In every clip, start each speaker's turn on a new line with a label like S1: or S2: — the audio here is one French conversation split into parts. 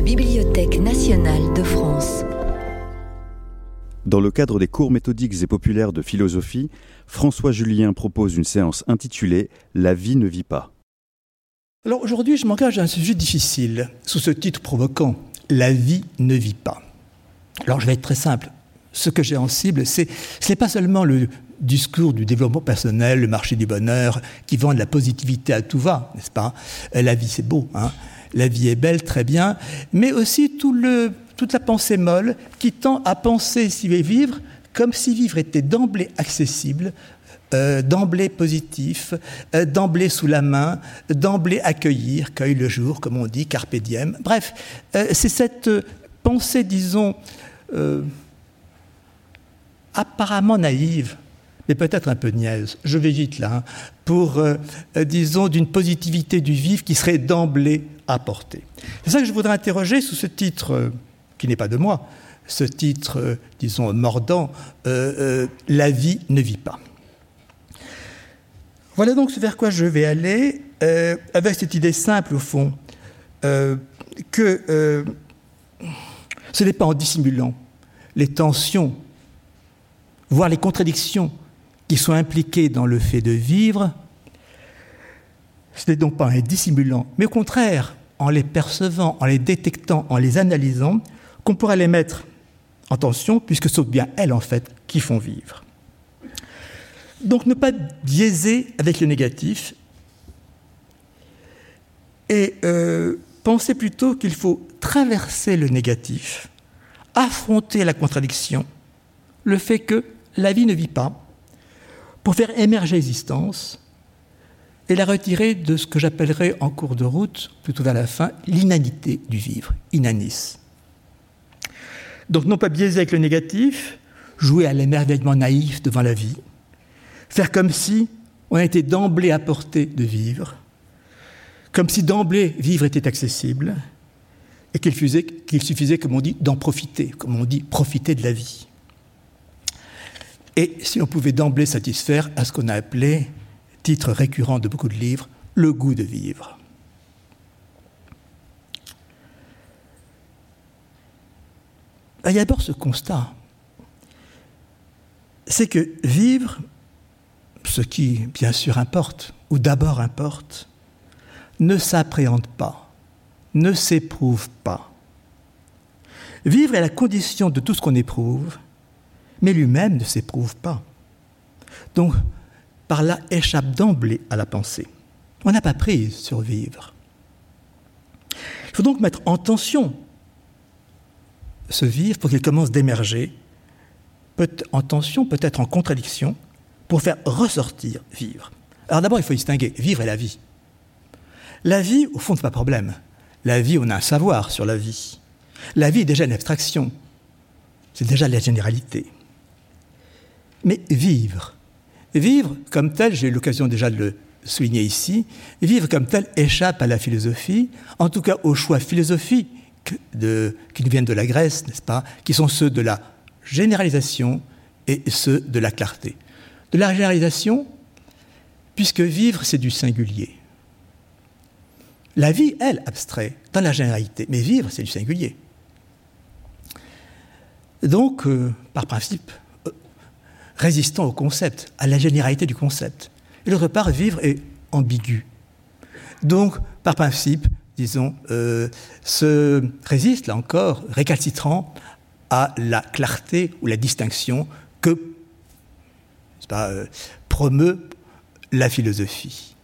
S1: la Bibliothèque nationale de France.
S2: Dans le cadre des cours méthodiques et populaires de philosophie, François Julien propose une séance intitulée La vie ne vit pas.
S3: Alors aujourd'hui, je m'engage à un sujet difficile, sous ce titre provoquant La vie ne vit pas. Alors je vais être très simple. Ce que j'ai en cible, c'est ce n'est pas seulement le discours du développement personnel, le marché du bonheur, qui vend de la positivité à tout va, n'est-ce pas? Euh, La vie, c'est beau, hein la vie est belle, très bien, mais aussi toute la pensée molle qui tend à penser s'y vivre comme si vivre était d'emblée accessible, euh, d'emblée positif, euh, d'emblée sous la main, d'emblée accueillir, cueille le jour, comme on dit, carpe diem. Bref, euh, c'est cette pensée, disons, apparemment naïve, mais peut-être un peu niaise, je vais vite là, hein, pour, disons, d'une positivité du vivre qui serait d'emblée apportée. C'est ça que je voudrais interroger sous ce titre, qui n'est pas de moi, ce titre, disons, mordant, La vie ne vit pas. Voilà donc vers quoi je vais aller, euh, avec cette idée simple au fond, euh, que euh, ce n'est pas en dissimulant les tensions, voire les contradictions qui sont impliquées dans le fait de vivre, ce n'est donc pas en les dissimulant, mais au contraire, en les percevant, en les détectant, en les analysant, qu'on pourra les mettre en tension, puisque ce sont bien elles, en fait, qui font vivre. Donc ne pas biaiser avec le négatif et euh, penser plutôt qu'il faut traverser le négatif, affronter la contradiction, le fait que la vie ne vit pas, pour faire émerger l'existence et la retirer de ce que j'appellerais en cours de route, plutôt vers la fin, l'inanité du vivre, inanis. Donc non pas biaiser avec le négatif, jouer à l'émerveillement naïf devant la vie, faire comme si on était d'emblée à portée de vivre, comme si d'emblée vivre était accessible, et qu'il suffisait, comme on dit, d'en profiter, comme on dit, profiter de la vie. Et si on pouvait d'emblée satisfaire à ce qu'on a appelé, titre récurrent de beaucoup de livres, le goût de vivre. Il y a d'abord ce constat, c'est que vivre, ce qui bien sûr importe, ou d'abord importe, ne s'appréhende pas, ne s'éprouve pas. Vivre est la condition de tout ce qu'on éprouve, mais lui-même ne s'éprouve pas. Donc, par là échappe d'emblée à la pensée. On n'a pas prise sur vivre. Il faut donc mettre en tension ce vivre pour qu'il commence d'émerger, en tension, peut-être en contradiction, pour faire ressortir vivre. Alors d'abord, il faut distinguer vivre et la vie. La vie, au fond, n'est pas problème. La vie, on a un savoir sur la vie. La vie est déjà une abstraction. C'est déjà la généralité. Mais vivre, vivre comme tel, j'ai eu l'occasion déjà de le souligner ici, vivre comme tel échappe à la philosophie, en tout cas aux choix philosophiques qui nous viennent de la Grèce, n'est-ce pas, qui sont ceux de la généralisation et ceux de la clarté de la généralisation, puisque vivre, c'est du singulier. La vie, elle, abstrait, dans la généralité, mais vivre, c'est du singulier. Donc, euh, par principe, résistant au concept, à la généralité du concept. Et d'autre part, vivre est ambigu. Donc, par principe, disons, euh, se résiste, là encore, récalcitrant à la clarté ou la distinction que euh, promeut la philosophie.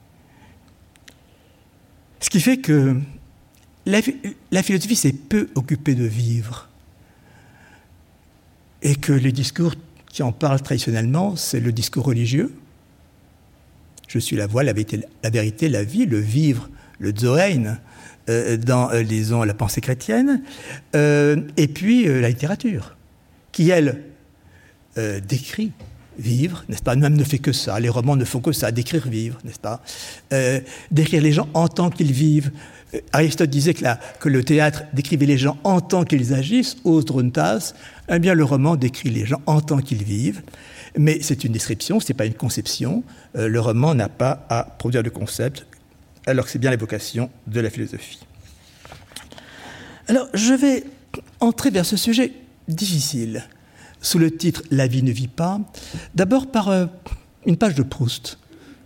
S3: Ce qui fait que la, philosophie s'est peu occupée de vivre et que les discours qui en parlent traditionnellement, c'est le discours religieux. Je suis la voie, la vérité, la, vie, le vivre, le zoein, euh, dans, euh, la pensée chrétienne, et puis la littérature, qui, elle, décrit vivre, n'est-ce pas? Même ne fait que ça. Les romans ne font que ça, décrire vivre, n'est-ce pas? Euh, Décrire les gens en tant qu'ils vivent. Euh, Aristote disait que, que, le théâtre décrivait les gens en tant qu'ils agissent, os druntas. Eh bien, le roman décrit les gens en tant qu'ils vivent. Mais c'est une description, ce n'est pas une conception. Euh, le roman n'a pas à produire de concept, alors que c'est bien l'évocation de la philosophie. Alors, je vais entrer vers ce sujet difficile, sous le titre La vie ne vit pas, d'abord par euh, une page de Proust.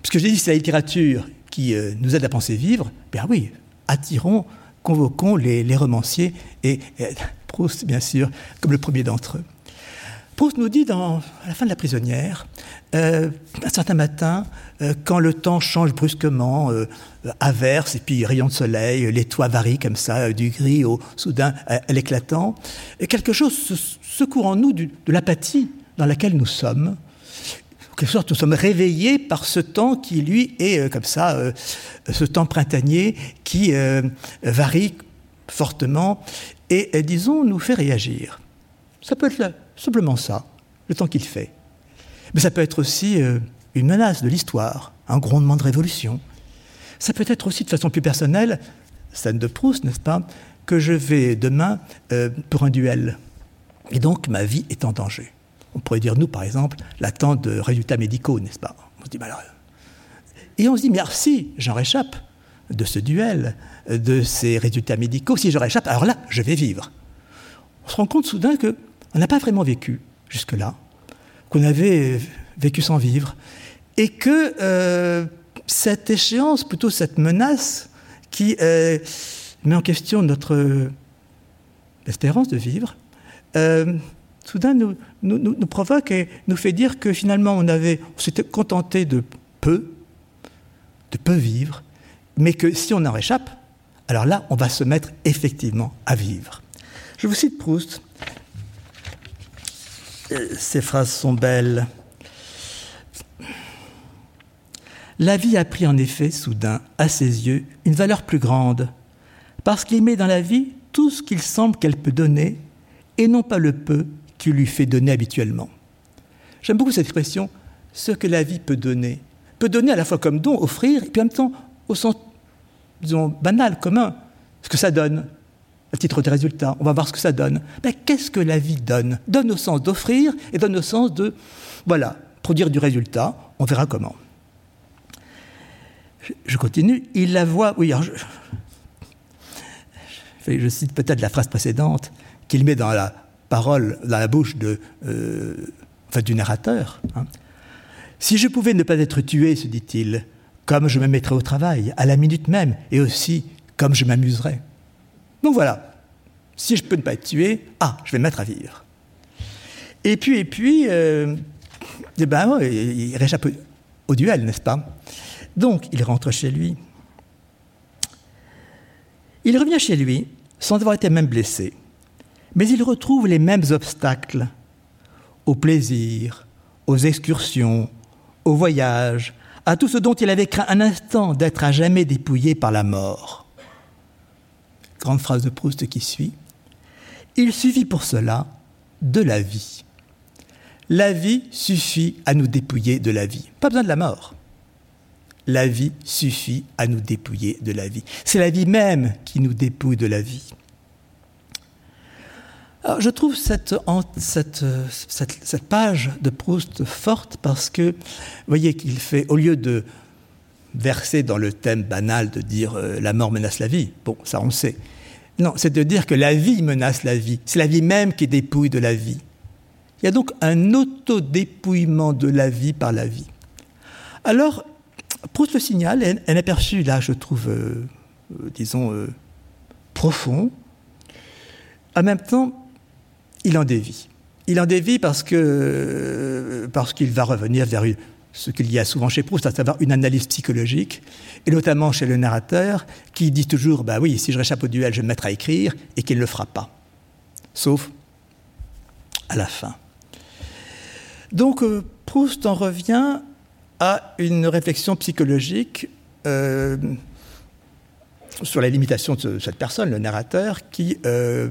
S3: Puisque j'ai dit que c'est la littérature qui nous aide à penser vivre, bien oui, attirons, convoquons les, romanciers, et, Proust, bien sûr, comme le premier d'entre eux. Proust nous dit à la fin de La prisonnière, euh, un certain matin, quand le temps change brusquement, averse et puis rayon de soleil, les toits varient comme ça, du gris au soudain à l'éclatant, quelque chose secoue en nous de l'apathie dans laquelle nous sommes, quelque sorte, nous sommes réveillés par ce temps qui, lui, est euh, comme ça, euh, ce temps printanier qui euh, varie fortement et, disons, nous fait réagir. Ça peut être simplement ça, le temps qu'il fait. Mais ça peut être aussi une menace de l'histoire, un grondement de révolution. Ça peut être aussi de façon plus personnelle, scène de Proust, n'est-ce pas, que je vais demain pour un duel. Et donc ma vie est en danger. On pourrait dire, nous, par exemple, l'attente de résultats médicaux, n'est-ce pas? On se dit, bah alors... Et on se dit, mais si j'en réchappe de ce duel, de ces résultats médicaux, si je réchappe, alors là, je vais vivre. On se rend compte soudain qu'on n'a pas vraiment vécu jusque-là, qu'on avait vécu sans vivre, et que euh, cette échéance, plutôt cette menace qui euh, met en question notre espérance de vivre, euh, soudain nous, provoque et nous fait dire que finalement on avait, s'était contenté de peu, de peu vivre, mais que si on en réchappe, alors là, on va se mettre effectivement à vivre. Je vous cite Proust. Euh, ces phrases sont belles. La vie a pris en effet, soudain, à ses yeux, une valeur plus grande, parce qu'il met dans la vie tout ce qu'il semble qu'elle peut donner, et non pas le peu qui lui fait donner habituellement. J'aime beaucoup cette expression, ce que la vie peut donner. Peut donner à la fois comme don, offrir, et puis en même temps, au sens, disons, banal, commun, ce que ça donne, à titre de résultat. On va voir ce que ça donne. Mais qu'est-ce que la vie donne? Donne au sens d'offrir et donne au sens de, voilà, produire du résultat. On verra comment. Je, continue. Il la voit, oui, je, je cite peut-être la phrase précédente qu'il met dans la parole dans la bouche de, euh, du narrateur. Hein. Si je pouvais ne pas être tué, se dit-il, comme je me mettrais au travail, à la minute même, et aussi comme je m'amuserais. Donc voilà, si je peux ne pas être tué, ah, je vais me mettre à vivre. Et puis, et puis, euh, eh ben, il réchappe au duel, n'est-ce pas? Donc, il rentre chez lui. Il revient chez lui sans avoir été même blessé. Mais il retrouve les mêmes obstacles au plaisir, aux excursions, au voyage, à tout ce dont il avait craint un instant d'être à jamais dépouillé par la mort. Grande phrase de Proust qui suit. Il suffit pour cela de la vie. La vie suffit à nous dépouiller de la vie. Pas besoin de la mort. La vie suffit à nous dépouiller de la vie. C'est la vie même qui nous dépouille de la vie je trouve cette, page de Proust forte parce que, vous voyez qu'il fait, au lieu de verser dans le thème banal de dire euh, la mort menace la vie, bon, ça on sait. Non, c'est de dire que la vie menace la vie. C'est la vie même qui dépouille de la vie. Il y a donc un autodépouillement de la vie par la vie. Alors, Proust le signale, un aperçu là, je trouve, euh, euh, disons, profond. En même temps, il en dévie. Il en dévie parce qu'il va revenir vers ce qu'il y a souvent chez Proust, à savoir une analyse psychologique, et notamment chez le narrateur, qui dit toujours Bah oui, si je réchappe au duel, je vais me mettre à écrire, et qu'il ne le fera pas. Sauf à la fin. Donc euh, Proust en revient à une réflexion psychologique euh, sur la limitation de cette personne, le narrateur, qui euh,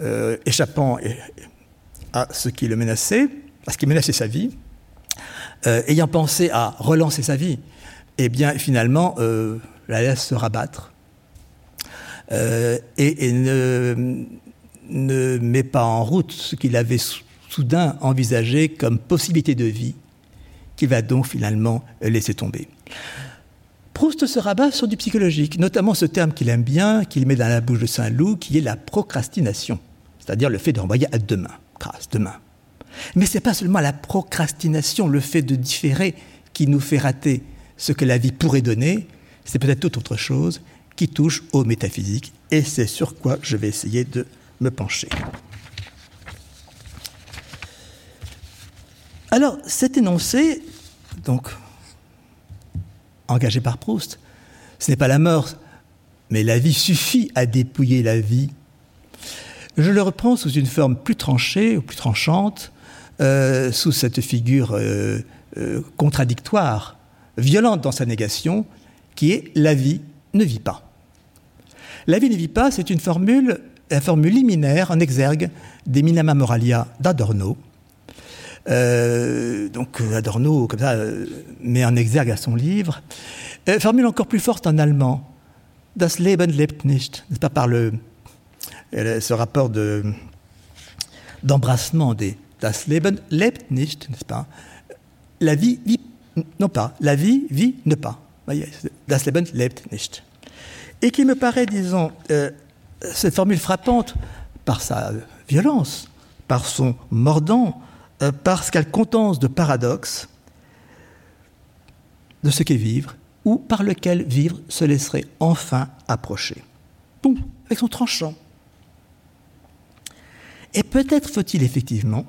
S3: euh, échappant à ce qui le menaçait, à ce qui menaçait sa vie, euh, ayant pensé à relancer sa vie, eh bien finalement euh, la laisse se rabattre et, ne, ne, met pas en route ce qu'il avait soudain envisagé comme possibilité de vie, qu'il va donc finalement laisser tomber. Proust se rabat sur du psychologique, notamment ce terme qu'il aime bien, qu'il met dans la bouche de Saint-Loup, qui est la procrastination, c'est-à-dire le fait de à demain, grâce, demain. Mais ce n'est pas seulement la procrastination, le fait de différer, qui nous fait rater ce que la vie pourrait donner, c'est peut-être toute autre chose qui touche aux métaphysiques, et c'est sur quoi je vais essayer de me pencher. Alors, cet énoncé, donc, engagé par Proust. Ce n'est pas la mort, mais la vie suffit à dépouiller la vie. Je le reprends sous une forme plus tranchée ou plus tranchante, euh, sous cette figure euh, euh, contradictoire, violente dans sa négation, qui est la vie ne vit pas. La vie ne vit pas, c'est une formule, la formule liminaire en exergue des Minama Moralia d'Adorno. donc Adorno, comme ça, met en exergue à son livre formule encore plus forte en allemand. Das Leben lebt nicht. n'est pas par le, ce rapport de, d'embrassement des Das Leben lebt nicht, n'est-ce pas? La vie vit, non pas. La vie vit ne pas. Das Leben lebt nicht. Et qui me paraît, disons, euh, cette formule frappante par sa violence, par son mordant, euh, parce qu'elle contense de paradoxes de ce qu'est vivre ou par lequel vivre se laisserait enfin approcher. Bon, avec son tranchant. Et peut-être faut-il effectivement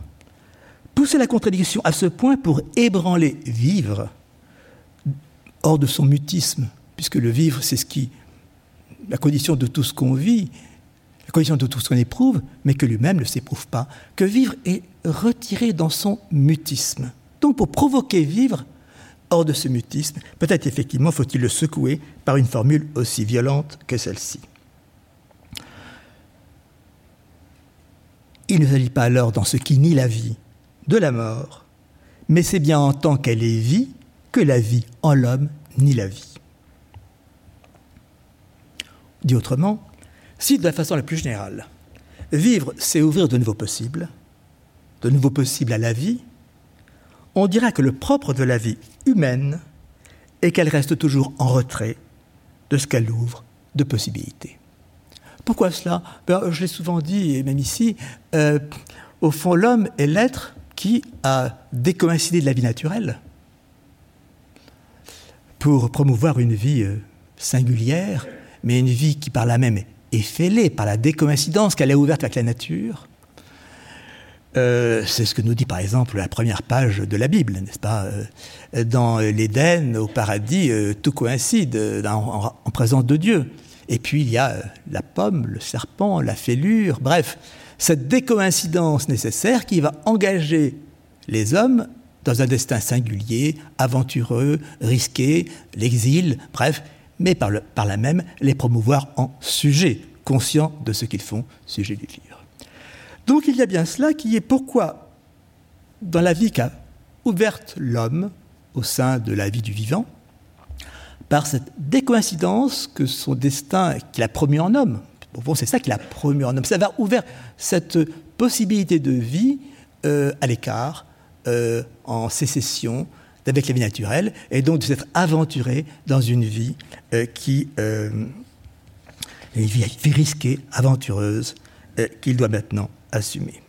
S3: pousser la contradiction à ce point pour ébranler vivre hors de son mutisme, puisque le vivre, c'est ce qui, la condition de tout ce qu'on vit, la condition de tout ce qu'on éprouve, mais que lui-même ne s'éprouve pas, que vivre est retiré dans son mutisme. Donc pour provoquer vivre, hors de ce mutisme, peut-être effectivement faut-il le secouer par une formule aussi violente que celle-ci. Il ne s'agit pas alors dans ce qui nie la vie de la mort, mais c'est bien en tant qu'elle est vie que la vie en l'homme nie la vie. Dit autrement, si de la façon la plus générale, vivre c'est ouvrir de nouveaux possibles, de nouveaux possibles à la vie, on dirait que le propre de la vie humaine est qu'elle reste toujours en retrait de ce qu'elle ouvre de possibilités. Pourquoi cela? Ben, Je l'ai souvent dit, et même ici, euh, au fond, l'homme est l'être qui a décoïncidé de la vie naturelle pour promouvoir une vie euh, singulière, mais une vie qui par là même est fêlée par la décoïncidence qu'elle a ouverte avec la nature, euh, c'est ce que nous dit par exemple la première page de la Bible, n'est-ce pas? Dans l'Éden, au paradis, tout coïncide en, présence de Dieu. Et puis il y a la pomme, le serpent, la fêlure, bref, cette décoïncidence nécessaire qui va engager les hommes dans un destin singulier, aventureux, risqué, l'exil, bref, mais par, là même les promouvoir en sujets, conscients de ce qu'ils font, sujet du vivre. Donc il y a bien cela qui est pourquoi, dans la vie qu'a ouverte l'homme au sein de la vie du vivant, par cette décoïncidence que son destin qu'il a promu en homme, bon, c'est ça qu'il a promu en homme, ça va ouvert cette possibilité de vie euh, à l'écart, euh, en sécession avec la vie naturelle, et donc de s'être aventuré dans une vie euh, qui une risquée, aventureuse, qu'il doit maintenant assumer.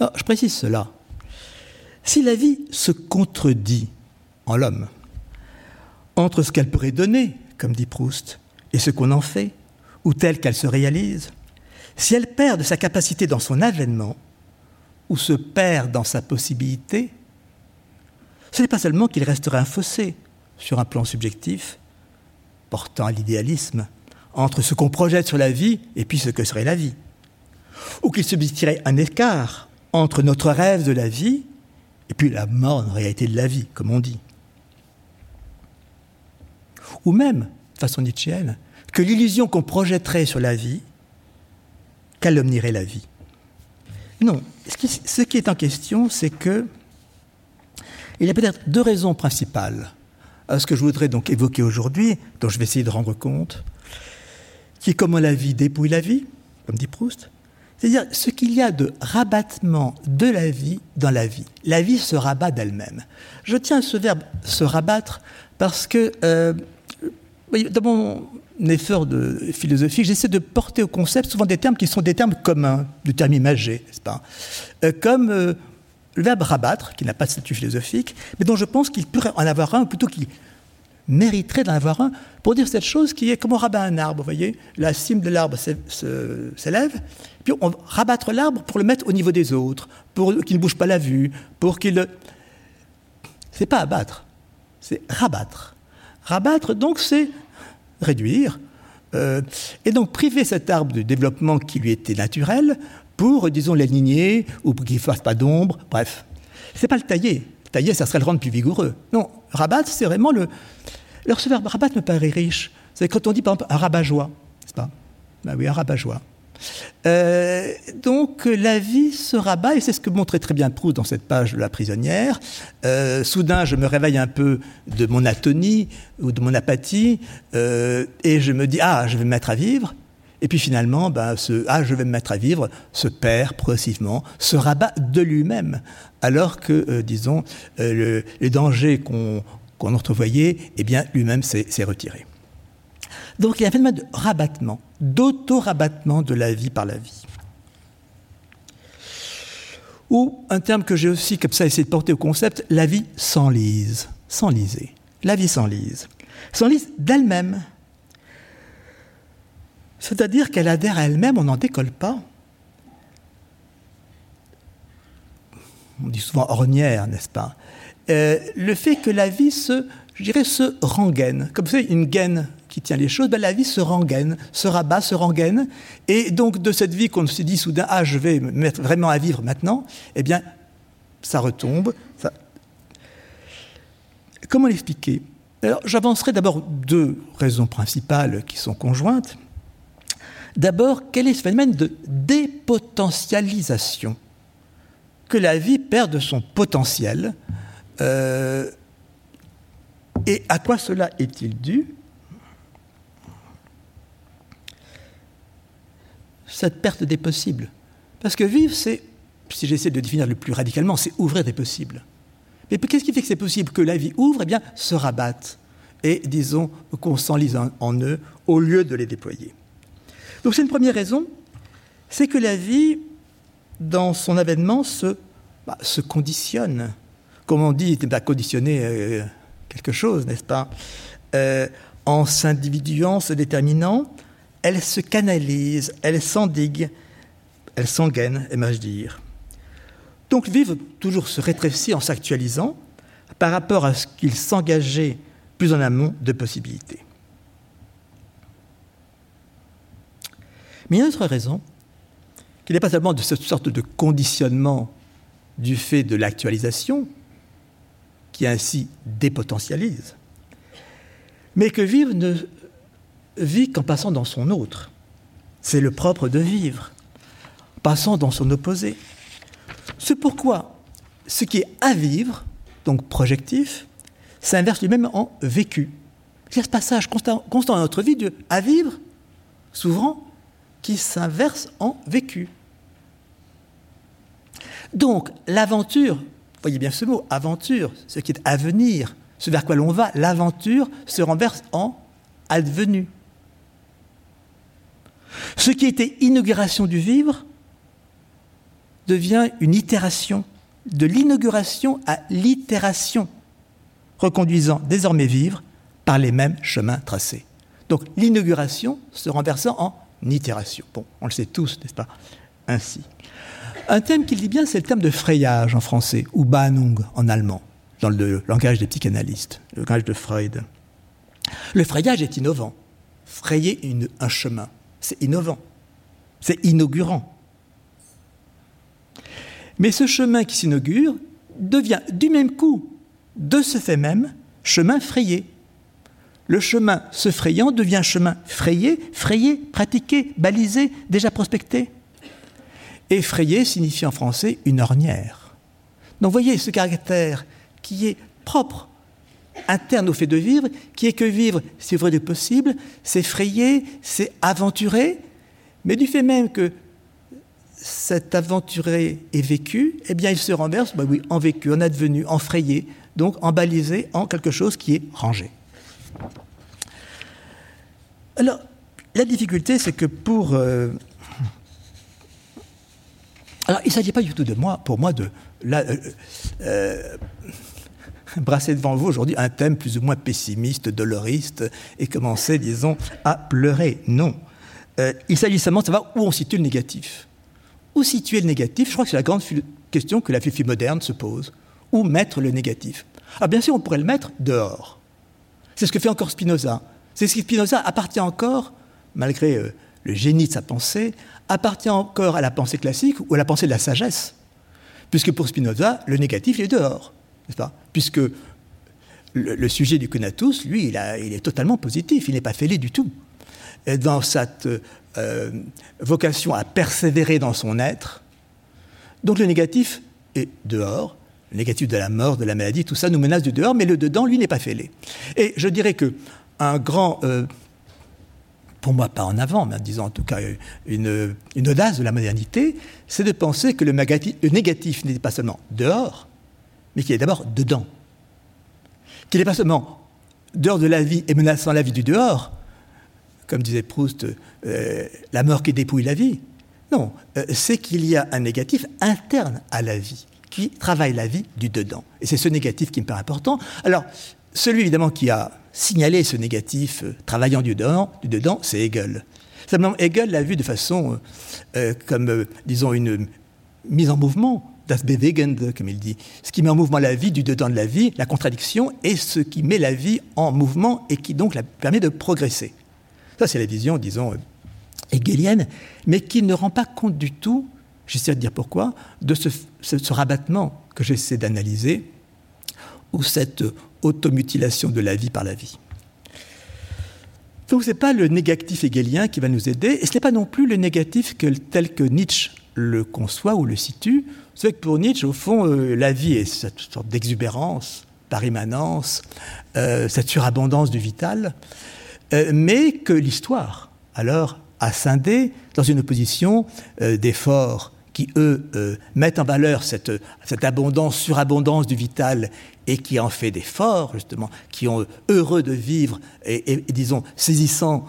S3: Je précise cela. Si la vie se contredit en l'homme, entre ce qu'elle pourrait donner, comme dit Proust, et ce qu'on en fait, ou telle qu'elle se réalise, si elle perd de sa capacité dans son avènement, ou se perd dans sa possibilité, ce n'est pas seulement qu'il resterait un fossé sur un plan subjectif, portant à l'idéalisme, entre ce qu'on projette sur la vie et puis ce que serait la vie. Ou qu'il subsisterait un écart entre notre rêve de la vie et puis la mort en réalité de la vie, comme on dit. Ou même, de façon nietzschéenne, que l'illusion qu'on projetterait sur la vie calomnierait la vie. Non, ce qui est en question, c'est que il y a peut-être deux raisons principales à ce que je voudrais donc évoquer aujourd'hui, dont je vais essayer de rendre compte qui, comme la vie, dépouille la vie, comme dit Proust, C'est-à-dire ce qu'il y a de rabattement de la vie dans la vie. La vie se rabat d'elle-même. Je tiens à ce verbe se rabattre parce que euh, dans mon effort de philosophie, j'essaie de porter au concept souvent des termes qui sont des termes communs, du terme imagé, n'est-ce pas? Euh, Comme euh, le verbe rabattre, qui n'a pas de statut philosophique, mais dont je pense qu'il pourrait en avoir un, ou plutôt qu'il mériterait d'en avoir un, pour dire cette chose qui est comme on rabat un arbre, vous voyez La cime de l'arbre s'élève, puis on rabattre l'arbre pour le mettre au niveau des autres, pour qu'il ne bouge pas la vue, pour qu'il... C'est pas abattre, c'est rabattre. Rabattre, donc, c'est réduire, euh, et donc priver cet arbre du développement qui lui était naturel pour, disons, l'aligner, ou pour qu'il ne fasse pas d'ombre, bref. C'est pas le tailler. Tailler, ça serait le rendre plus vigoureux. Non, rabattre, c'est vraiment le... Alors ce verbe rabattre me paraît riche. C'est quand on dit, par exemple, un rabat-joie, n'est-ce pas? Ben oui, un rabat-joie. Euh, donc la vie se rabat, et c'est ce que montrait très bien Proust dans cette page de la prisonnière. Euh, soudain, je me réveille un peu de mon atonie ou de mon apathie, euh, et je me dis, ah, je vais me mettre à vivre. Et puis finalement, ben, ce ah, je vais me mettre à vivre se perd progressivement, se rabat de lui-même, alors que, disons, le, les dangers qu'on entrevoyait, eh bien, lui-même s'est retiré. Donc il y a un phénomène de rabattement, d'auto-rabattement de la vie par la vie. Ou un terme que j'ai aussi comme ça essayé de porter au concept, la vie s'enlise, s'enliser. La vie s'enlise. S'enlise d'elle-même. C'est-à-dire qu'elle adhère à elle-même, on n'en décolle pas. On dit souvent ornière, n'est-ce pas? Euh, Le fait que la vie se, se rengaine, comme vous savez, une gaine qui tient les choses, ben la vie se rengaine, se rabat, se rengaine. Et donc, de cette vie qu'on se dit soudain, ah, je vais me mettre vraiment à vivre maintenant, eh bien, ça retombe. Comment l'expliquer? Alors, j'avancerai d'abord deux raisons principales qui sont conjointes. D'abord, quel est ce phénomène de dépotentialisation Que la vie perd de son potentiel. Euh, et à quoi cela est-il dû? Cette perte des possibles. Parce que vivre, c'est, si j'essaie de définir le plus radicalement, c'est ouvrir des possibles. Mais qu'est-ce qui fait que c'est possible que la vie ouvre? Eh bien, se rabatte et, disons, qu'on s'enlise en eux au lieu de les déployer. Donc c'est une première raison, c'est que la vie, dans son avènement, se, bah, conditionne. Comme on dit, bah, conditionner euh, quelque chose, n'est-ce pas? Euh, En s'individuant, se déterminant, elle se canalise, elle s'endigue, elle s'engaine, aimerais-je dire. Donc vivre toujours se rétrécit en s'actualisant par rapport à ce qu'il s'engageait plus en amont de possibilités. Mais il y a une autre raison, qu'il n'est pas seulement de cette sorte de conditionnement du fait de l'actualisation, qui ainsi dépotentialise, mais que vivre ne vit qu'en passant dans son autre. C'est le propre de vivre, passant dans son opposé. C'est pourquoi ce qui est à vivre, donc projectif, s'inverse lui-même en vécu. A ce passage constant, constant dans notre vie de à vivre, souvent, qui s'inverse en vécu. Donc, l'aventure, voyez bien ce mot, aventure, ce qui est à venir, ce vers quoi l'on va, l'aventure se renverse en advenu. Ce qui était inauguration du vivre devient une itération, de l'inauguration à l'itération, reconduisant désormais vivre par les mêmes chemins tracés. Donc l'inauguration se renversant en Bon, on le sait tous, n'est-ce pas? Ainsi. Un thème qu'il dit bien, c'est le terme de frayage en français, ou Bahnung en allemand, dans le langage des psychanalystes, le langage de Freud. Le frayage est innovant. Frayer un chemin. C'est innovant, c'est inaugurant. Mais ce chemin qui s'inaugure devient du même coup, de ce fait même, chemin frayé. Le chemin se frayant devient chemin frayé, frayé, pratiqué, balisé, déjà prospecté. Et frayé signifie en français une ornière. Donc voyez ce caractère qui est propre interne au fait de vivre, qui est que vivre, c'est vrai de possible, c'est frayer, c'est aventurer, mais du fait même que cet aventuré est vécu, eh bien il se renverse, bah oui, en vécu, en advenu, en frayé, donc en balisé, en quelque chose qui est rangé. Alors, la difficulté, c'est que pour... Euh, alors, il ne s'agit pas du tout de moi, pour moi, de là, euh, euh, brasser devant vous aujourd'hui un thème plus ou moins pessimiste, doloriste, et commencer, disons, à pleurer. Non. il s'agit seulement de savoir où on situe le négatif. Où situer le négatif? Je crois que c'est la grande question que la philosophie moderne se pose. Où mettre le négatif? Alors, bien sûr, on pourrait le mettre dehors. C'est ce que fait encore Spinoza. C'est ce que Spinoza appartient encore malgré euh, le génie de sa pensée, appartient encore à la pensée classique ou à la pensée de la sagesse. Puisque pour Spinoza, le négatif est dehors, n'est-ce pas? Puisque le, sujet du conatus, lui, il, est totalement positif, il n'est pas fêlé du tout. dans cette euh, vocation à persévérer dans son être, donc le négatif est dehors, négatif de la mort, de la maladie, tout ça nous menace du dehors, mais le dedans, lui, n'est pas fêlé. Et je dirais que un grand euh, pour moi pas en avant, mais disons en tout cas une, audace de la modernité, c'est de penser que le, négatif n'est pas seulement dehors, mais qu'il est d'abord dedans. Qu'il n'est pas seulement dehors de la vie et menaçant la vie du dehors, comme disait Proust, euh, la mort qui dépouille la vie. Non, euh, c'est qu'il y a un négatif interne à la vie, qui travaille la vie du dedans. Et c'est ce négatif qui me paraît important. Alors, celui évidemment qui a signalé ce négatif euh, travaillant du dedans, du dedans c'est Hegel. Simplement, Hegel l'a vu de façon euh, euh, comme, disons, une mise en mouvement, das Bewegende, comme il dit. Ce qui met en mouvement la vie du dedans de la vie, la contradiction, et ce qui met la vie en mouvement et qui donc la permet de progresser. Ça, c'est la vision, disons, hegelienne, mais qui ne rend pas compte du tout, j'essaie de dire pourquoi, de ce, rabattement que j'essaie d'analyser, ou cette automutilation de la vie par la vie. Donc ce n'est pas le négatif hegelien qui va nous aider, et ce n'est pas non plus le négatif tel que Nietzsche le conçoit ou le situe. C'est que pour Nietzsche, au fond, euh, la vie est cette sorte d'exubérance, par immanence, euh, cette surabondance du vital, euh, mais que l'histoire, alors, a scindé dans une opposition d'efforts qui, eux, mettent en valeur cette, abondance, surabondance du vital et qui en fait des forts, justement, qui ont heureux de vivre et, disons, saisissant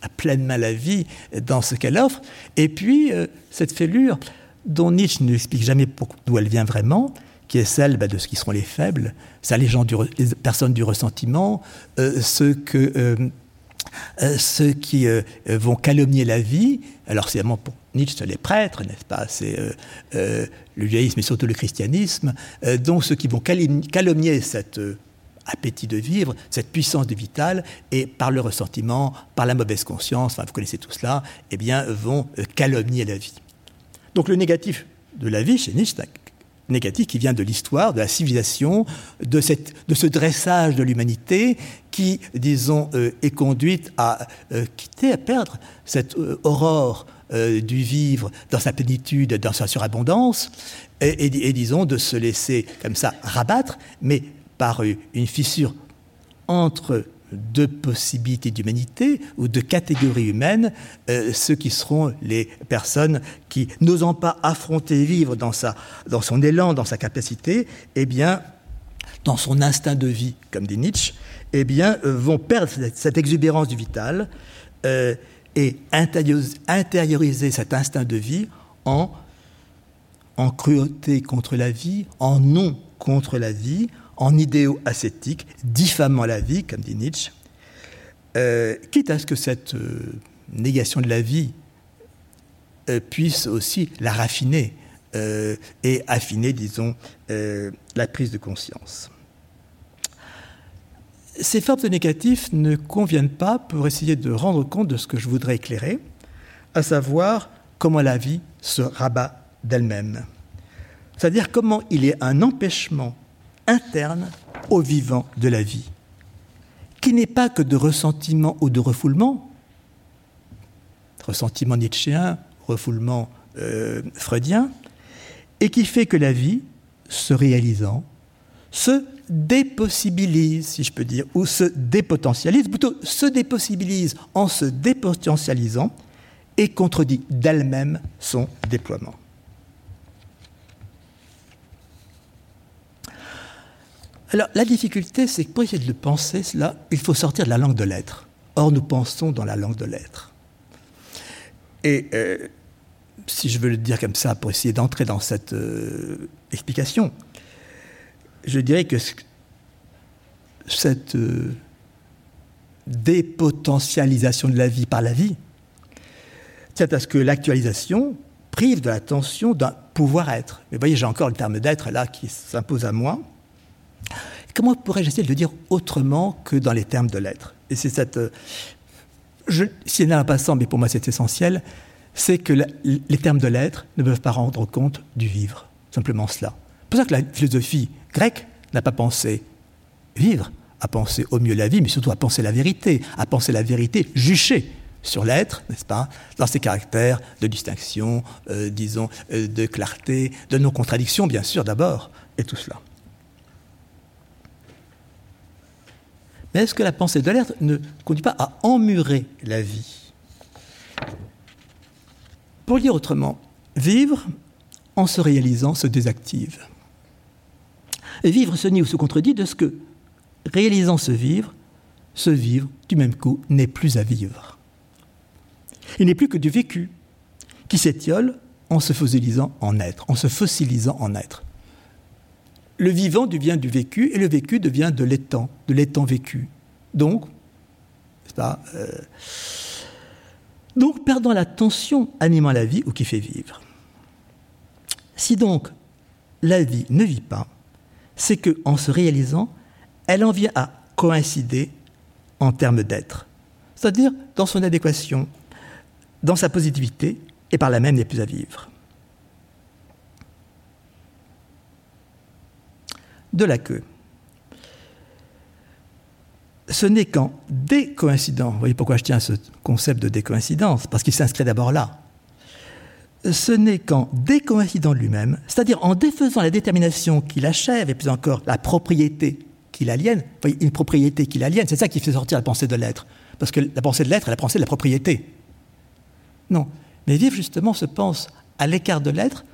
S3: à pleine main la vie dans ce qu'elle offre. Et puis, euh, cette fêlure dont Nietzsche ne jamais d'où elle vient vraiment, qui est celle bah, de ce qui seront les faibles, ça, les gens, du, les personnes du ressentiment, euh, ceux que euh, euh, ceux qui euh, vont calomnier la vie, alors c'est vraiment pour Nietzsche les prêtres, n'est-ce pas C'est euh, le judaïsme et surtout le christianisme. donc ceux qui vont calomnier cet appétit de vivre, cette puissance de vital, et par le ressentiment, par la mauvaise conscience, enfin vous connaissez tout cela, eh bien vont calomnier la vie. Donc le négatif de la vie chez Nietzsche, négatif qui vient de l'histoire, de la civilisation, de, cette, de ce dressage de l'humanité qui, disons, euh, est conduite à euh, quitter, à perdre cette euh, aurore du vivre dans sa plénitude, dans sa surabondance, et, et, disons, de se laisser comme ça rabattre, mais par une fissure entre de possibilités d'humanité ou de catégories humaines, euh, ceux qui seront les personnes qui, n'osant pas affronter vivre dans, sa, son élan, dans sa capacité, eh bien, dans son instinct de vie, comme dit Nietzsche, eh bien, euh, vont perdre cette, exubérance du vital euh, et intérioriser cet instinct de vie en, en cruauté contre la vie, en non contre la vie, en idéaux ascétiques, diffamant la vie, comme dit Nietzsche, euh, quitte à ce que cette euh, négation de la vie euh, puisse aussi la raffiner et affiner, disons, la prise de conscience. Ces formes de ne conviennent pas pour essayer de rendre compte de ce que je voudrais éclairer, à savoir comment la vie se rabat d'elle-même. C'est-à-dire comment il est un empêchement interne au vivant de la vie, qui n'est pas que de ressentiment ou de refoulement, ressentiment nietzschéen, refoulement euh, freudien, et qui fait que la vie, se réalisant, se dépossibilise, si je peux dire, ou se dépotentialise, plutôt se dépossibilise en se dépotentialisant, et contredit d'elle-même son déploiement. Alors, la difficulté, c'est que pour essayer de le penser, cela, il faut sortir de la langue de l'être. Or, nous pensons dans la langue de l'être. Et euh, si je veux le dire comme ça, pour essayer d'entrer dans cette euh, explication, je dirais que cette euh, dépotentialisation de la vie par la vie tient à ce que l'actualisation prive de l'attention d'un pouvoir-être. Mais vous voyez, j'ai encore le terme d'être là qui s'impose à moi. Comment pourrais-je essayer de le dire autrement que dans les termes de l'être? Et c'est cette. Euh, je, si un passant, mais pour moi c'est essentiel, c'est que les termes de l'être ne peuvent pas rendre compte du vivre. Simplement cela. C'est pour ça que la philosophie grecque n'a pas pensé vivre, a pensé au mieux la vie, mais surtout à penser la vérité, à penser la vérité juchée sur l'être, n'est-ce pas, dans ses caractères de distinction, euh, disons, euh, de clarté, de non-contradiction, bien sûr, d'abord, et tout cela. Mais est-ce que la pensée de ne conduit pas à emmurer la vie? Pour dire autrement, vivre en se réalisant se désactive. Et vivre se nie ou se contredit de ce que, réalisant ce vivre, ce vivre, du même coup, n'est plus à vivre. Il n'est plus que du vécu, qui s'étiole en se fossilisant en être, en se fossilisant en être le vivant devient du vécu et le vécu devient de l'étang, de l'étang vécu. Donc, pas, euh, donc perdant la tension animant la vie ou qui fait vivre. Si donc la vie ne vit pas, c'est que en se réalisant, elle en vient à coïncider en termes d'être, c'est-à-dire dans son adéquation, dans sa positivité, et par là même n'est plus à vivre. De la queue. Ce n'est qu'en décoïncidant, vous voyez pourquoi je tiens à ce concept de décoïncidence, parce qu'il s'inscrit d'abord là. Ce n'est qu'en décoïncidant lui-même, c'est-à-dire en défaisant la détermination qu'il achève, et plus encore la propriété qu'il aliène, une propriété qu'il aliène, c'est ça qui fait sortir la pensée de l'être. Parce que la pensée de l'être est la pensée de la propriété. Non. Mais vivre, justement, se pense à l'écart de l'être,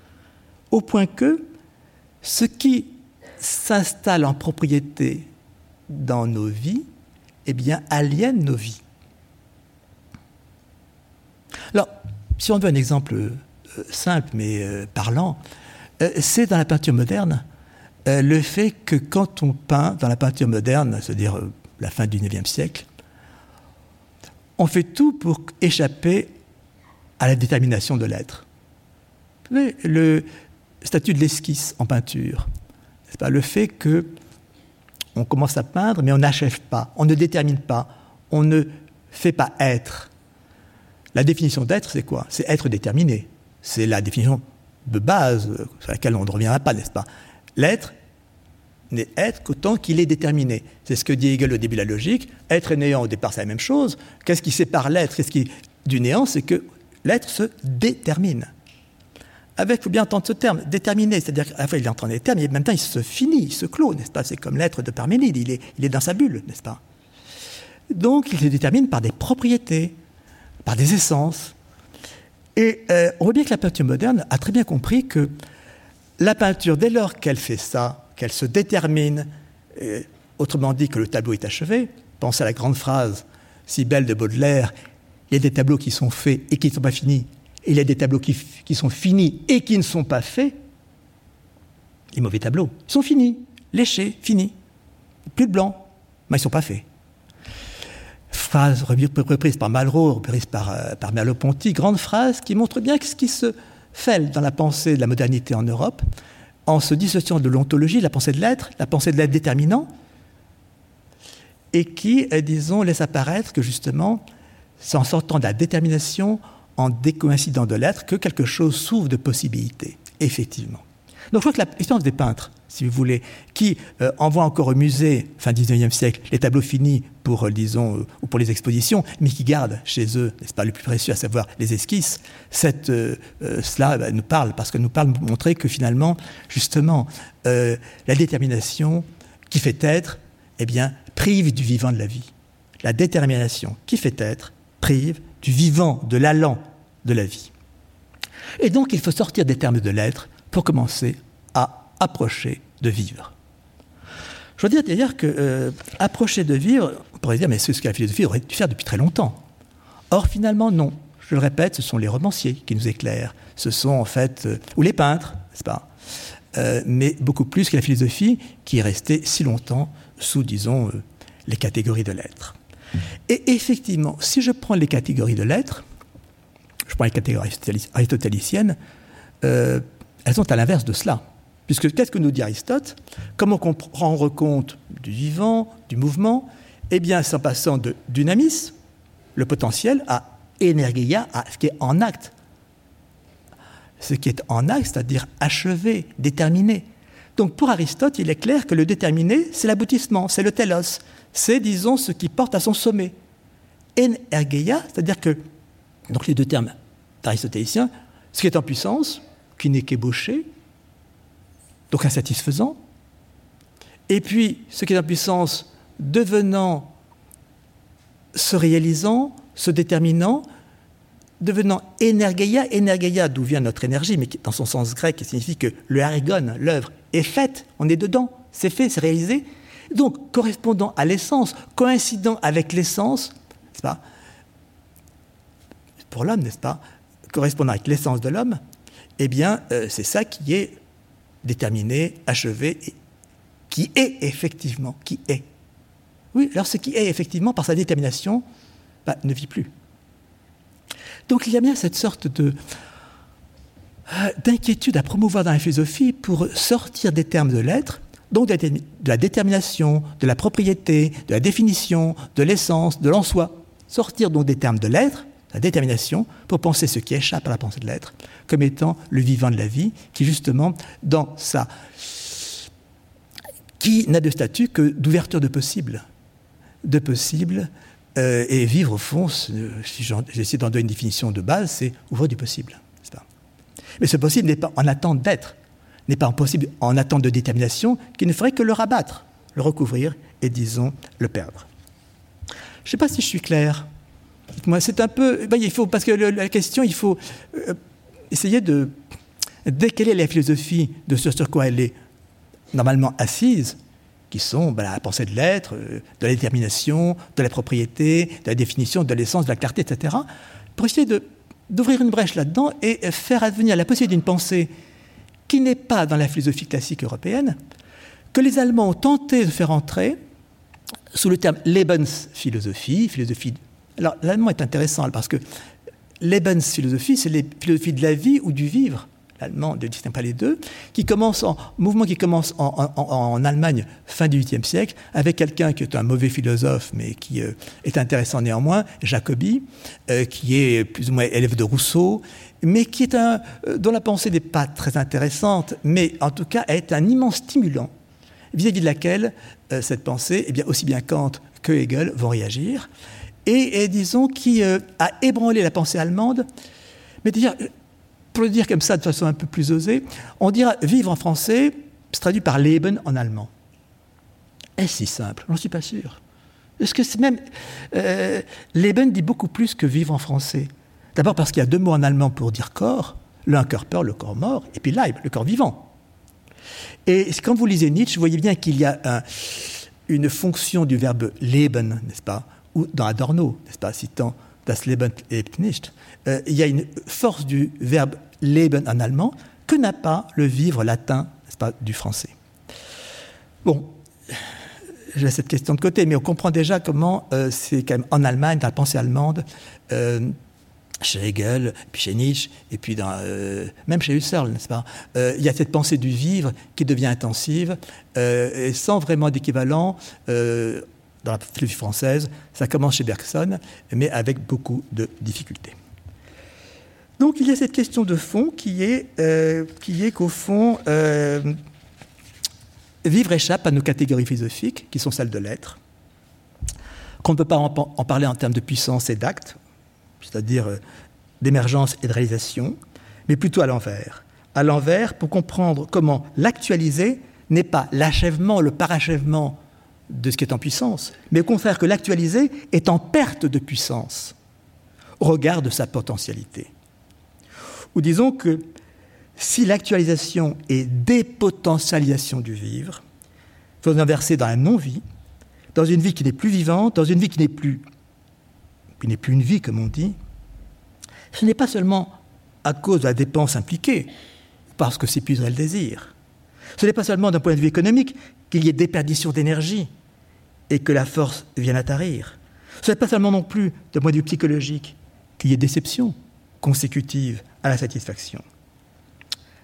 S3: au point que ce qui s'installe en propriété dans nos vies, eh bien, aliène nos vies. Alors, si on veut un exemple euh, simple mais euh, parlant, euh, c'est dans la peinture moderne le fait que quand on peint dans la peinture moderne, c'est-à-dire la fin du XIXe siècle, on fait tout pour échapper à la détermination de l'être. Le statut de l'esquisse en peinture, pas le fait que on commence à peindre, mais on n'achève pas, on ne détermine pas, on ne fait pas être. La définition d'être, c'est quoi? C'est être déterminé. C'est la définition de base sur laquelle on ne reviendra pas, n'est-ce pas? L'être n'est être qu'autant qu'il est déterminé. C'est ce que dit Hegel au début de la logique. Être et néant, au départ, c'est la même chose. Qu'est-ce qui sépare l'être? Qu'est-ce qui du néant? C'est que l'être se détermine avec, il faut bien entendre ce terme, déterminé, c'est-à-dire qu'à la fois il est en train de termes, mais en même temps il se finit, il se clôt, n'est-ce pas? C'est comme l'être de Parménide, il est, dans sa bulle, n'est-ce pas? Donc il se détermine par des propriétés, par des essences. Et euh, on voit bien que la peinture moderne a très bien compris que la peinture, dès lors qu'elle fait ça, qu'elle se détermine, autrement dit que le tableau est achevé, pensez à la grande phrase si belle de Baudelaire, il y a des tableaux qui sont faits et qui ne sont pas finis, il y a des tableaux qui, sont finis et qui ne sont pas faits. Les mauvais tableaux, ils sont finis, léchés, finis. Plus de blanc, mais ils ne sont pas faits. Phrase reprise par Malraux, reprise par, euh, par Merleau-Ponty, grande phrase qui montre bien ce qui se fait dans la pensée de la modernité en Europe, en se dissociant de l'ontologie, la pensée de l'être, la pensée de l'être déterminant, et qui, euh, disons, laisse apparaître que justement, c'est en sortant de la détermination, en décoïncidant de l'être que quelque chose s'ouvre de possibilités, effectivement. Donc je crois que l'expérience des peintres, si vous voulez, qui euh, envoient encore au musée, fin 19e siècle, les tableaux finis pour, euh, disons, euh, ou pour les expositions, mais qui gardent chez eux, n'est-ce pas, le plus précieux, à savoir les esquisses, cette, cela bah, nous parle, parce que nous parle de montrer que finalement, justement, la détermination qui fait être, eh bien, prive du vivant de la vie. La détermination qui fait être prive du vivant, de l'allant de la vie. Et donc il faut sortir des termes de l'être pour commencer à approcher de vivre. Je veux dire d'ailleurs que euh, approcher de vivre, on pourrait dire, mais c'est ce que la philosophie aurait dû faire depuis très longtemps. Or, finalement, non. Je le répète, ce sont les romanciers qui nous éclairent. Ce sont en fait, euh, ou les peintres, n'est-ce pas? Euh, Mais beaucoup plus que la philosophie qui est restée si longtemps sous, disons, les catégories de l'être. Et effectivement, si je prends les catégories de l'être, je prends les catégories aristotéliciennes, elles sont à l'inverse de cela. Puisque qu'est-ce que nous dit Aristote? Comment on rendre compte du vivant, du mouvement? Eh bien, c'est en passant de dynamis, le potentiel, à énergia, à ce qui est en acte. Ce qui est en acte, c'est-à-dire achevé, déterminé. Donc pour Aristote, il est clair que le déterminé, c'est l'aboutissement, c'est le telos, c'est, disons, ce qui porte à son sommet. Energeia, c'est-à-dire que, donc les deux termes d'aristotélicien, ce qui est en puissance, qui n'est qu'ébauché, donc insatisfaisant. Et puis, ce qui est en puissance devenant, se réalisant, se déterminant, devenant énergeia, énergeia d'où vient notre énergie, mais dans son sens grec, qui signifie que le arigon, l'œuvre, est faite, on est dedans, c'est fait, c'est réalisé. Donc, correspondant à l'essence, coïncidant avec l'essence, n'est-ce pas Pour l'homme, n'est-ce pas Correspondant avec l'essence de l'homme, eh bien, euh, c'est ça qui est déterminé, achevé, qui est effectivement, qui est. Oui, alors ce qui est effectivement, par sa détermination, bah, ne vit plus. Donc il y a bien cette sorte de euh, d'inquiétude à promouvoir dans la philosophie pour sortir des termes de l'être, donc de la détermination, de la propriété, de la définition, de l'essence, de l'en-soi. Sortir donc des termes de l'être, la détermination, pour penser ce qui échappe à la pensée de l'être, comme étant le vivant de la vie, qui justement, dans sa... qui n'a de statut que d'ouverture de possible. De possible, euh, et vivre au fond, si j'essaie d'en donner une définition de base, c'est ouvrir du possible. Mais ce possible n'est pas en attente d'être, n'est pas possible en attente de détermination, qui ne ferait que le rabattre, le recouvrir et, disons, le perdre. Je ne sais pas si je suis clair. Moi, c'est un peu. Ben, il faut, parce que la question, il faut euh, essayer de décaler la philosophie de ce sur quoi elle est normalement assise, qui sont ben, la pensée de l'être, euh, de la détermination, de la propriété, de la définition, de l'essence, de la clarté, etc., pour essayer d'ouvrir une brèche là-dedans et faire advenir la possibilité d'une pensée qui n'est pas dans la philosophie classique européenne, que les Allemands ont tenté de faire entrer sous le terme Lebensphilosophie, philosophie. Alors l'allemand est intéressant parce que Lebensphilosophie, c'est les philosophies de la vie ou du vivre. L'allemand ne distingue pas les deux, qui commence en mouvement qui commence en, Allemagne fin du VIIIe siècle avec quelqu'un qui est un mauvais philosophe mais qui euh, est intéressant néanmoins, Jacobi, euh, qui est plus ou moins élève de Rousseau, mais qui est un euh, dont la pensée n'est pas très intéressante, mais en tout cas est un immense stimulant vis-à-vis de laquelle cette pensée, eh bien aussi bien Kant que Hegel vont réagir et, disons, qui euh, a ébranlé la pensée allemande. Mais pour le dire comme ça de façon un peu plus osée, on dira vivre en français se traduit par Leben en allemand. Est-ce si simple? Je n'en suis pas sûr. Est-ce que c'est même. Euh, Leben dit beaucoup plus que vivre en français? D'abord parce qu'il y a deux mots en allemand pour dire corps l'un Körper, le corps mort, et puis Leib, le corps vivant. Et quand vous lisez Nietzsche, vous voyez bien qu'il y a une fonction du verbe leben, n'est-ce pas? Ou dans Adorno, n'est-ce pas, citant Das Leben lebt nicht, euh, il y a une force du verbe leben en allemand que n'a pas le vivre latin, n'est-ce pas, du français. Bon, j'ai cette question de côté, mais on comprend déjà comment euh, c'est quand même en Allemagne, dans la pensée allemande, euh, chez Hegel, puis chez Nietzsche, et puis même chez Husserl, n'est-ce pas Il y a cette pensée du vivre qui devient intensive, et sans vraiment d'équivalent dans la philosophie française. Ça commence chez Bergson, mais avec beaucoup de difficultés. Donc il y a cette question de fond qui est, euh, qu'au fond, euh, vivre échappe à nos catégories philosophiques, qui sont celles de l'être, qu'on ne peut pas en, parler en termes de puissance et d'acte, c'est-à-dire euh, d'émergence et de réalisation, mais plutôt à l'envers. À l'envers, pour comprendre comment l'actualiser n'est pas l'achèvement, le parachèvement de ce qui est en puissance, mais au contraire que l'actualiser est en perte de puissance au regard de sa potentialité. Ou disons que si l'actualisation est dépotentialisation du vivre, faut inverser dans la non-vie, dans une vie qui n'est plus vivante, dans une vie qui n'est plus, qui n'est plus une vie, comme on dit, ce n'est pas seulement à cause de la dépense impliquée, parce que s'épuiserait le désir. Ce n'est pas seulement d'un point de vue économique qu'il y ait déperdition d'énergie et que la force vienne à tarir. Ce n'est pas seulement non plus d'un point de vue psychologique qu'il y ait déception consécutive à la satisfaction.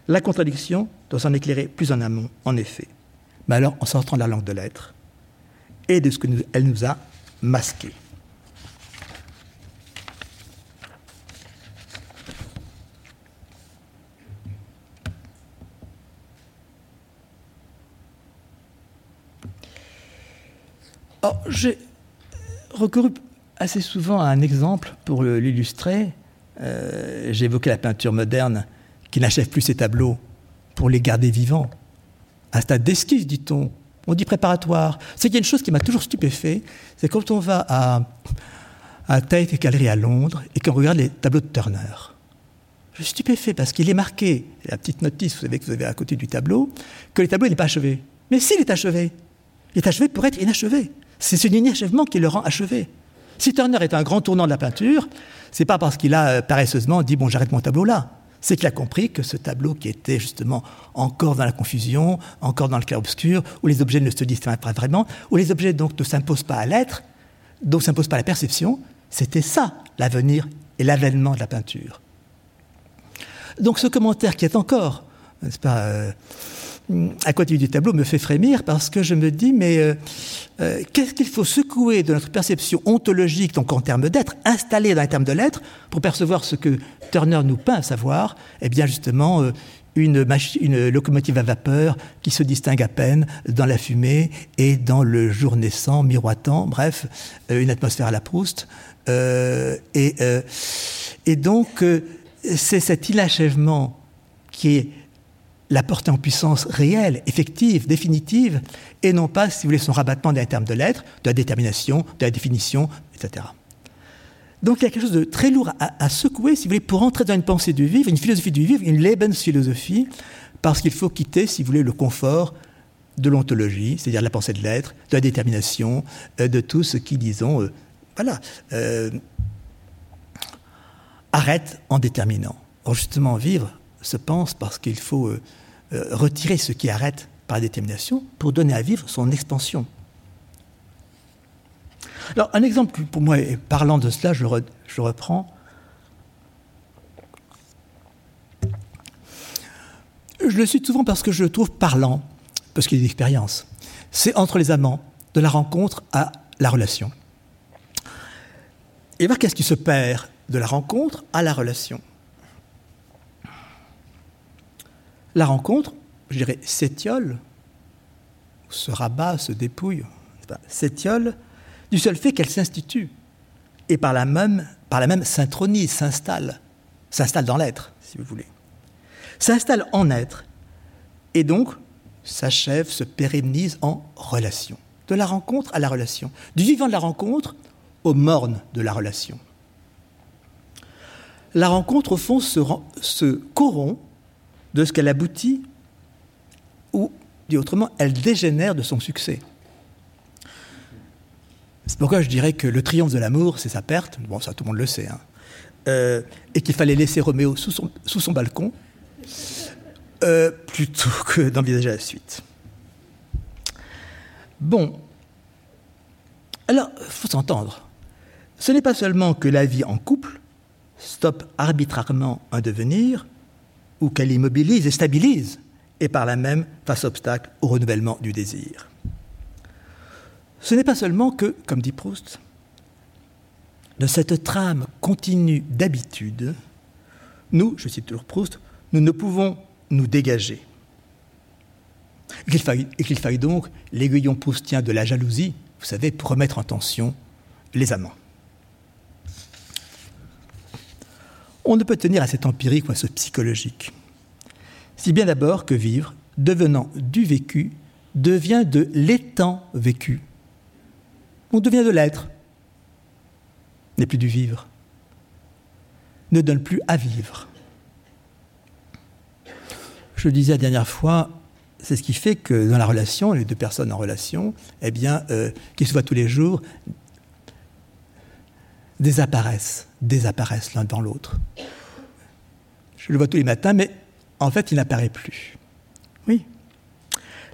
S3: La contradiction doit s'en éclairer plus en amont, en effet, mais alors en sortant de la langue de l'être et de ce qu'elle nous a masqué. J'ai recouru assez souvent à un exemple pour l'illustrer. Euh, j'ai évoqué la peinture moderne qui n'achève plus ses tableaux pour les garder vivants. À stade d'esquisse, dit-on. On dit préparatoire. C'est qu'il y a une chose qui m'a toujours stupéfait, c'est quand on va à, à Tate Gallery à Londres et qu'on regarde les tableaux de Turner. Je suis stupéfait parce qu'il est marqué, la petite notice que vous avez à côté du tableau, que le tableau n'est pas achevé. Mais s'il est achevé, il est achevé pour être inachevé. C'est ce inachèvement qui le rend achevé. Si Turner est un grand tournant de la peinture, c'est pas parce qu'il a euh, paresseusement dit bon j'arrête mon tableau là. C'est qu'il a compris que ce tableau qui était justement encore dans la confusion, encore dans le clair-obscur, où les objets ne se distinguent pas vraiment, où les objets donc ne s'imposent pas à l'être, donc ne s'imposent pas à la perception, c'était ça l'avenir et l'avènement de la peinture. Donc ce commentaire qui est encore, n'est-ce pas, euh, à côté du tableau me fait frémir parce que je me dis, mais euh, euh, qu'est-ce qu'il faut secouer de notre perception ontologique, donc en termes d'être, installée dans les termes de l'être, pour percevoir ce que Turner nous peint à savoir? Eh bien, justement, euh, une, une, locomotive à vapeur qui se distingue à peine dans la fumée et dans le jour naissant, miroitant, bref, une atmosphère à la Proust. et, et donc, c'est cet inachèvement qui est la portée en puissance réelle, effective, définitive, et non pas, si vous voulez, son rabattement dans les termes de l'être, de la détermination, de la définition, etc. Donc il y a quelque chose de très lourd à, secouer, si vous voulez, pour entrer dans une pensée du vivre, une philosophie du vivre, une Lebensphilosophie, parce qu'il faut quitter, si vous voulez, le confort de l'ontologie, c'est-à-dire de la pensée de l'être, de la détermination, euh, de tout ce qui, disons, euh, voilà, euh, arrête en déterminant. Or, justement, vivre, se pense parce qu'il faut euh, euh, retirer ce qui arrête par détermination pour donner à vivre son expansion. Alors, un exemple pour moi, parlant de cela, je, je reprends. Je le cite souvent parce que je le trouve parlant, parce qu'il y a des expériences. C'est entre les amants, de la rencontre à la relation. Et voir qu'est-ce qui se perd de la rencontre à la relation. La rencontre, je dirais, s'étiole, se rabat, se dépouille, s'étiole du seul fait qu'elle s'institue et par la même, par s'installe, s'installe dans l'être, si vous voulez. S'installe en être et donc s'achève, se pérennise en relation. De la rencontre à la relation. Du vivant de la rencontre au morne de la relation. La rencontre, au fond, se corrompt de ce qu'elle aboutit, ou, dit autrement, elle dégénère de son succès. C'est pourquoi je dirais que le triomphe de l'amour, c'est sa perte, bon ça tout le monde le sait, hein. euh, et qu'il fallait laisser Roméo sous son, balcon, euh, plutôt que d'envisager la suite. Bon, alors, il faut s'entendre. Ce n'est pas seulement que la vie en couple stoppe arbitrairement un devenir, ou qu'elle immobilise et stabilise, et par là même fasse obstacle au renouvellement du désir. Ce n'est pas seulement que, comme dit Proust, de cette trame continue d'habitude, nous, je cite toujours Proust, nous ne pouvons nous dégager. Et qu'il faille, faille, donc l'aiguillon proustien de la jalousie, vous savez, pour remettre en tension les amants. On ne peut tenir à cet empirique ou à ce psychologique. Si bien d'abord que vivre, devenant du vécu, devient de l'étant vécu. On devient de l'être, n'est plus du vivre, ne donne plus à vivre. Je le disais la dernière fois, c'est ce qui fait que dans la relation, les deux personnes en relation, eh bien, euh, qui se voient tous les jours, désapparaissent, désapparaissent l'un dans l'autre. Je le vois tous les matins, mais en fait, il n'apparaît plus. Oui.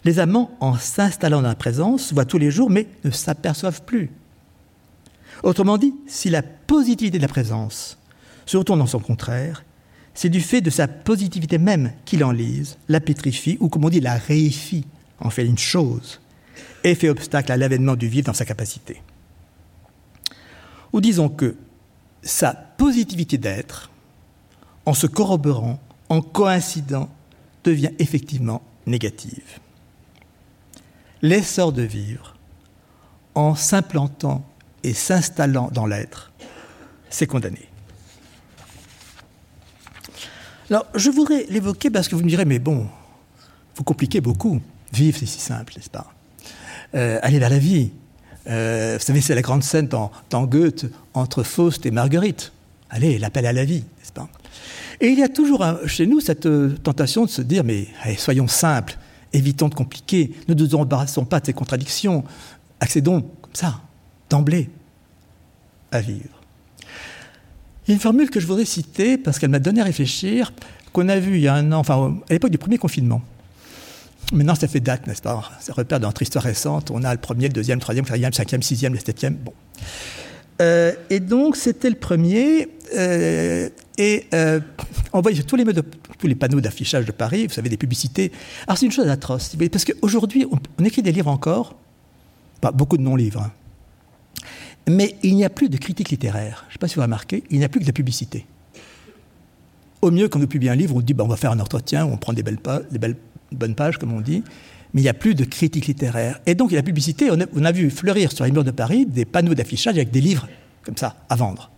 S3: Les amants, en s'installant dans la présence, se voient tous les jours, mais ne s'aperçoivent plus. Autrement dit, si la positivité de la présence se retourne dans son contraire, c'est du fait de sa positivité même qui l'enlise, la pétrifie, ou comme on dit, la réifie, en fait une chose, et fait obstacle à l'avènement du vivre dans sa capacité. Ou disons que sa positivité d'être, en se corroborant, en coïncidant, devient effectivement négative. L'essor de vivre, en s'implantant et s'installant dans l'être, c'est condamné. Alors, je voudrais l'évoquer parce que vous me direz, mais bon, vous compliquez beaucoup. Vivre, c'est si simple, n'est-ce pas? Euh, Aller vers la vie. Euh, vous savez, c'est la grande scène dans, Goethe entre Faust et Marguerite. Allez, l'appel à la vie, n'est-ce pas? Et il y a toujours chez nous cette euh, tentation de se dire, mais soyons simples, évitons de compliquer, ne nous embarrassons pas de ces contradictions, accédons comme ça, d'emblée, à vivre. Il y a une formule que je voudrais citer parce qu'elle m'a donné à réfléchir, qu'on a vue il y a un an, enfin à l'époque du premier confinement. Maintenant, ça fait date, n'est-ce pas? Ça repère dans notre histoire récente. On a le premier, le deuxième, le troisième, le quatrième, le cinquième, le sixième, le septième. Bon. Euh, et donc, c'était le premier. Euh, et euh, on voit tous les, panneaux d'affichage de Paris, vous savez, des publicités. Alors, c'est une chose atroce. Parce qu'aujourd'hui, on, écrit des livres encore, pas beaucoup de non-livres, hein. Mais il n'y a plus de critique littéraire. Je ne sais pas si vous avez remarqué, il n'y a plus que de la publicité. Au mieux, quand on publie un livre, on dit bah, on va faire un entretien, on prend des belles, des belles bonnes pages, comme on dit, mais il n'y a plus de critique littéraire. Et donc, la publicité, on a, on a vu fleurir sur les murs de Paris des panneaux d'affichage avec des livres, comme ça, à vendre.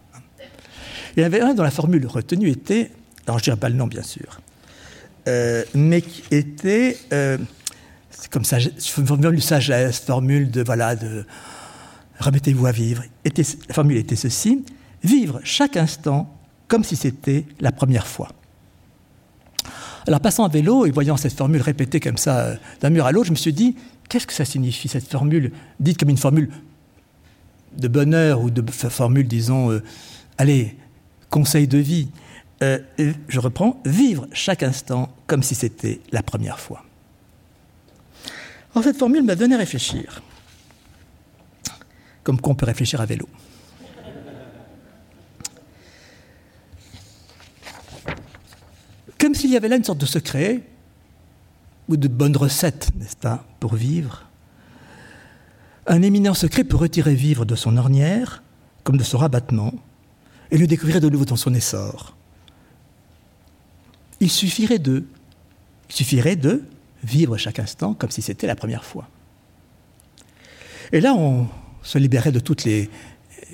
S3: Il y en avait un dont la formule retenue était, alors je ne dirai pas le nom, bien sûr, euh, mais qui était, euh, c'est comme ça, formule de sagesse, formule de, voilà, de remettez-vous à vivre. la formule était ceci vivre chaque instant comme si c'était la première fois. Alors, passant à vélo et voyant cette formule répétée comme ça euh, d'un mur à l'autre, je me suis dit qu'est-ce que ça signifie, cette formule, dite comme une formule de bonheur ou de formule, disons, euh, allez, conseil de vie euh, Je reprends vivre chaque instant comme si c'était la première fois. Alors, cette formule m'a donné à réfléchir comme qu'on peut réfléchir à vélo. Comme s'il y avait là une sorte de secret ou de bonne recette, n'est-ce pas, pour vivre. Un éminent secret pour retirer vivre de son ornière, comme de son rabattement, et le découvrir de nouveau dans son essor. Il suffirait de, il suffirait de vivre chaque instant comme si c'était la première fois. Et là, on, se libérer de toutes les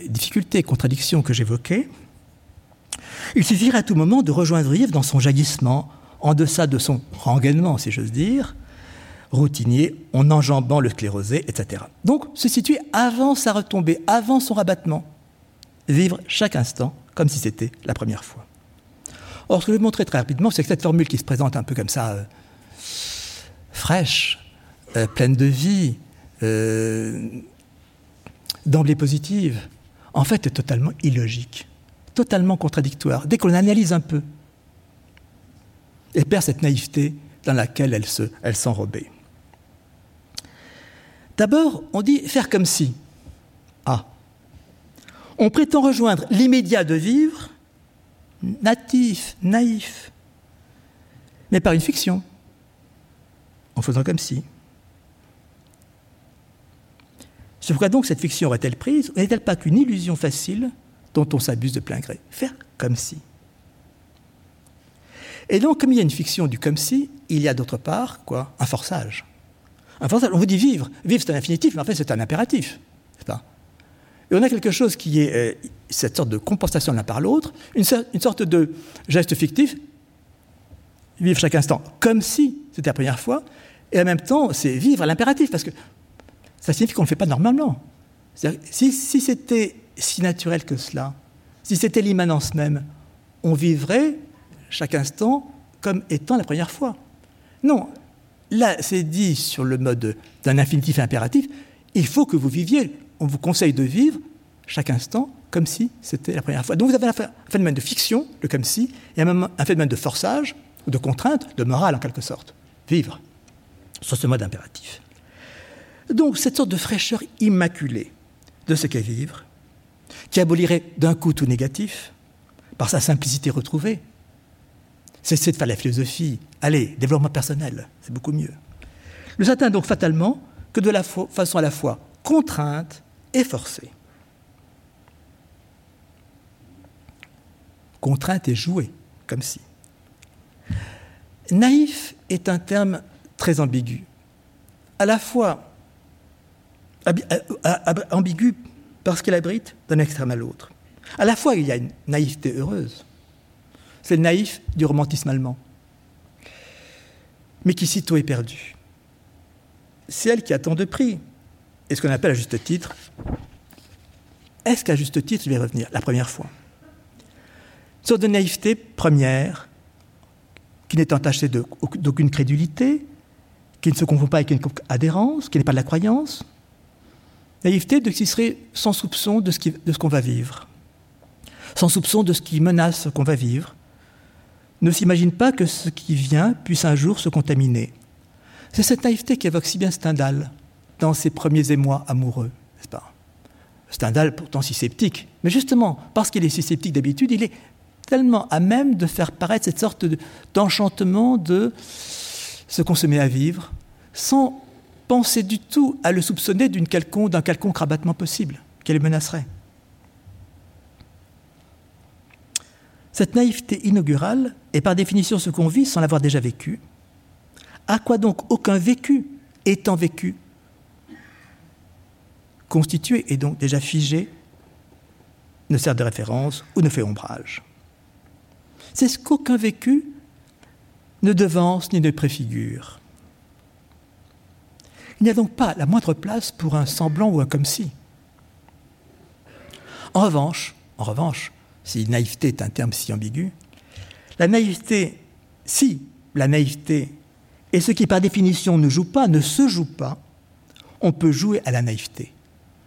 S3: difficultés et contradictions que j'évoquais, il suffirait à tout moment de rejoindre Yves dans son jaillissement, en deçà de son rengaînement, si j'ose dire, routinier, en enjambant le sclérosé, etc. Donc, se situer avant sa retombée, avant son rabattement. Vivre chaque instant comme si c'était la première fois. Or, ce que je vais montrer très rapidement, c'est que cette formule qui se présente un peu comme ça, euh, fraîche, euh, pleine de vie, euh, d'emblée positive, en fait, est totalement illogique, totalement contradictoire, dès qu'on analyse un peu. Elle perd cette naïveté dans laquelle elle, se, s'enrobait. D'abord, on dit faire comme si. Ah. On prétend rejoindre l'immédiat de vivre, natif, naïf, mais par une fiction, en faisant comme si. C'est pourquoi donc cette fiction aurait-elle prise? N'est-elle pas qu'une illusion facile? Dont on s'abuse de plein gré Faire comme si. Et donc, comme il y a une fiction du comme si, il y a d'autre part, quoi Un forçage. Un forçage. On vous dit vivre. Vivre, c'est un infinitif, mais en fait, c'est un impératif. Pas et on a quelque chose qui est euh, cette sorte de compensation l'un par l'autre, une, sorte de geste fictif, vivre chaque instant comme si c'était la première fois, et en même temps, c'est vivre à l'impératif, parce que ça signifie qu'on ne le fait pas normalement. Si, si c'était si naturel que cela, si c'était l'immanence même, on vivrait chaque instant comme étant la première fois. Non, là, c'est dit sur le mode d'un infinitif impératif, il faut que vous viviez, on vous conseille de vivre chaque instant comme si c'était la première fois. Donc vous avez un phénomène de fiction, le comme si, et un phénomène de forçage, de contrainte, de morale en quelque sorte. Vivre, sur ce mode impératif. Donc cette sorte de fraîcheur immaculée de ce qu'est vivre, qui abolirait d'un coup tout négatif, par sa simplicité retrouvée. Cessez de faire la philosophie. Allez, développement personnel, c'est beaucoup mieux. Ne s'atteint donc fatalement que de la façon à la fois contrainte et forcée. Contrainte et jouée, comme si. Naïf est un terme très ambigu. À la fois euh, euh, ambigu parce qu'il abrite d'un extrême à l'autre. À la fois, il y a une naïveté heureuse. C'est le naïf du romantisme allemand, mais qui sitôt est perdu. C'est elle qui a tant de prix. Et ce qu'on appelle à juste titre, est-ce qu'à juste titre, je vais revenir la première fois? Une sorte de naïveté première, qui n'est entachée d'aucune crédulité, qui ne se confond pas avec une adhérence, qui n'est pas de la croyance. Naïveté de qui serait sans soupçon de ce qu'on va vivre. Sans soupçon de ce qui menace qu'on va vivre, ne s'imagine pas que ce qui vient puisse un jour se contaminer. C'est cette naïveté qui évoque si bien Stendhal dans ses premiers émois amoureux, n'est-ce pas? Stendhal, pourtant si sceptique, mais justement, parce qu'il est si sceptique d'habitude, il est tellement à même de faire paraître cette sorte d'enchantement de ce qu'on se met à vivre, sans penser du tout à le soupçonner d'un quelconque, rabattement possible, qu'elle menacerait. Cette naïveté inaugurale est par définition ce qu'on vit sans l'avoir déjà vécu. À quoi donc aucun vécu étant vécu, constitué et donc déjà figé, ne sert de référence ou ne fait ombrage. C'est ce qu'aucun vécu ne devance ni ne préfigure. Il n'y a donc pas la moindre place pour un semblant ou un comme si. En revanche, en revanche, si naïveté est un terme si ambigu, la naïveté, si la naïveté est ce qui par définition ne joue pas, ne se joue pas, on peut jouer à la naïveté.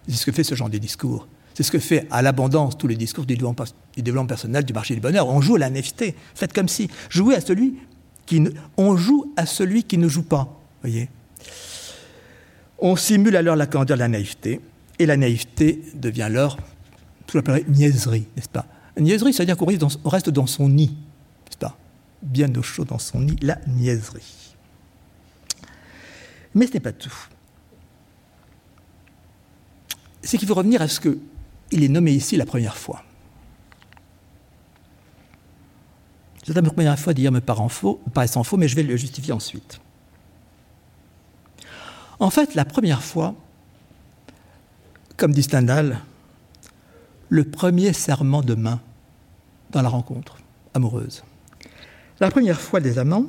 S3: C'est ce que fait ce genre de discours. C'est ce que fait à l'abondance tous les discours du développement personnel, du marché du bonheur. On joue à la naïveté. Faites comme si. Jouez à celui qui on joue à celui qui ne joue pas. Voyez On simule alors la candeur de la naïveté, et la naïveté devient alors, tout l'appellerait niaiserie, n'est-ce pas? Niaiserie, c'est-à-dire qu'on reste dans son nid, c'est pas? Bien au chaud dans son nid, la niaiserie. Mais ce n'est pas tout. C'est qu'il faut revenir à ce qu'il est nommé ici la première fois. Cette première fois dire me sans faux, mais je vais le justifier ensuite. En fait, la première fois, comme dit Stendhal, le premier serment de main dans la rencontre amoureuse. La première fois des amants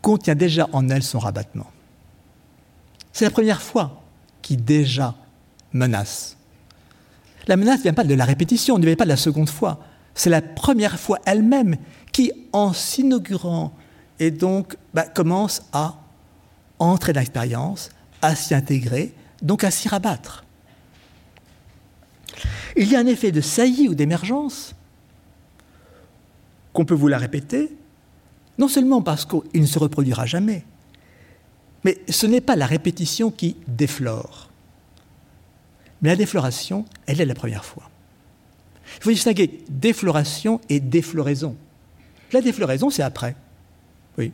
S3: contient déjà en elle son rabattement. C'est la première fois qui déjà menace. La menace ne vient pas de la répétition, ne vient pas de la seconde fois. C'est la première fois elle-même qui, en s'inaugurant, et donc bah, commence à entrer dans l'expérience, à s'y intégrer, donc à s'y rabattre. Il y a un effet de saillie ou d'émergence qu'on peut vous la répéter, non seulement parce qu'il ne se reproduira jamais, mais ce n'est pas la répétition qui déflore. Mais la défloration, elle est la première fois. Il faut distinguer défloration et défloraison. La défloraison, c'est après. Oui.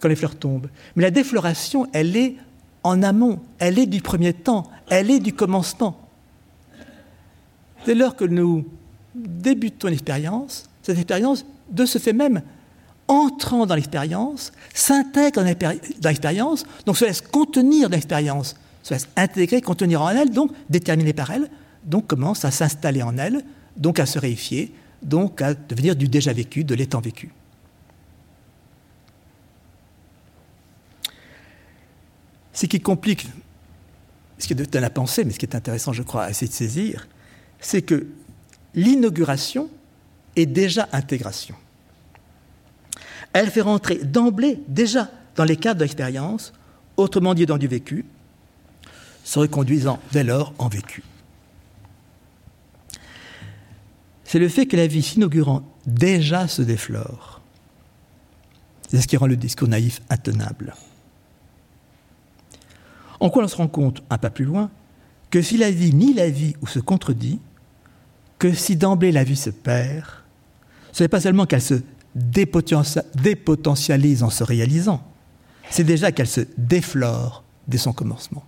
S3: Quand les fleurs tombent. Mais la défloration, elle est en amont, elle est du premier temps, elle est du commencement. Dès lors que nous débutons l'expérience, cette expérience, de ce fait même, entrant dans l'expérience, s'intègre dans l'expérience, donc se laisse contenir dans l'expérience, se laisse intégrer, contenir en elle, donc déterminer par elle, donc commence à s'installer en elle, donc à se réifier, donc à devenir du déjà vécu, de l'étant vécu. Ce qui complique, ce qui est de la pensée, mais ce qui est intéressant, je crois, à essayer de saisir, c'est que l'inauguration est déjà intégration. Elle fait rentrer d'emblée, déjà, dans les cadres de l'expérience, autrement dit dans du vécu, se reconduisant dès lors en vécu. C'est le fait que la vie s'inaugurant déjà se déflore. C'est ce qui rend le discours naïf intenable. En quoi on se rend compte, un pas plus loin, que si la vie nie la vie ou se contredit, que si d'emblée la vie se perd, ce n'est pas seulement qu'elle se dépotentialise en se réalisant, c'est déjà qu'elle se déflore dès son commencement.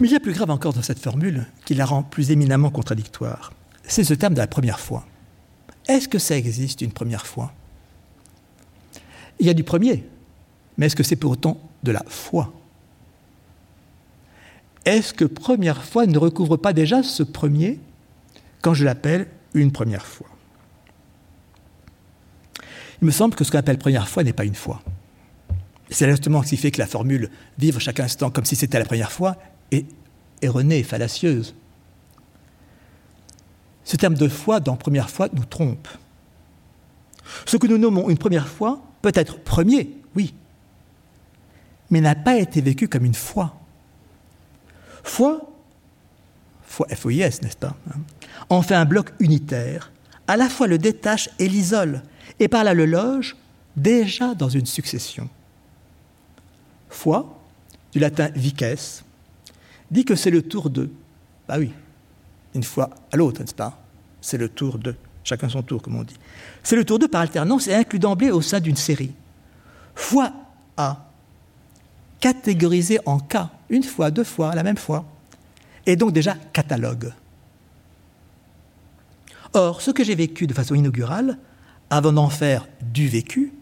S3: Mais il y a plus grave encore dans cette formule qui la rend plus éminemment contradictoire. C'est ce terme de la première fois. Est-ce que ça existe une première fois? Il y a du premier, mais est-ce que c'est pour autant de la foi? Est-ce que première fois ne recouvre pas déjà ce premier quand je l'appelle une première fois Il me semble que ce qu'on appelle première fois n'est pas une fois. C'est justement ce qui fait que la formule vivre chaque instant comme si c'était la première fois est erronée, fallacieuse. Ce terme de foi dans première fois nous trompe. Ce que nous nommons une première fois peut être premier, oui, mais n'a pas été vécu comme une foi. Foi, foi F-O-I-S, n'est-ce pas hein, En fait un bloc unitaire, à la fois le détache et l'isole, et par là le loge déjà dans une succession. Foi, du latin vices, dit que c'est le tour de. Bah oui, une fois à l'autre, n'est-ce pas C'est le tour de. Chacun son tour, comme on dit. C'est le tour de par alternance et inclus d'emblée au sein d'une série. Fois A, catégorisé en cas, une fois, deux fois, la même fois, et donc déjà catalogue. Or, ce que j'ai vécu de façon inaugurale, avant d'en faire du vécu,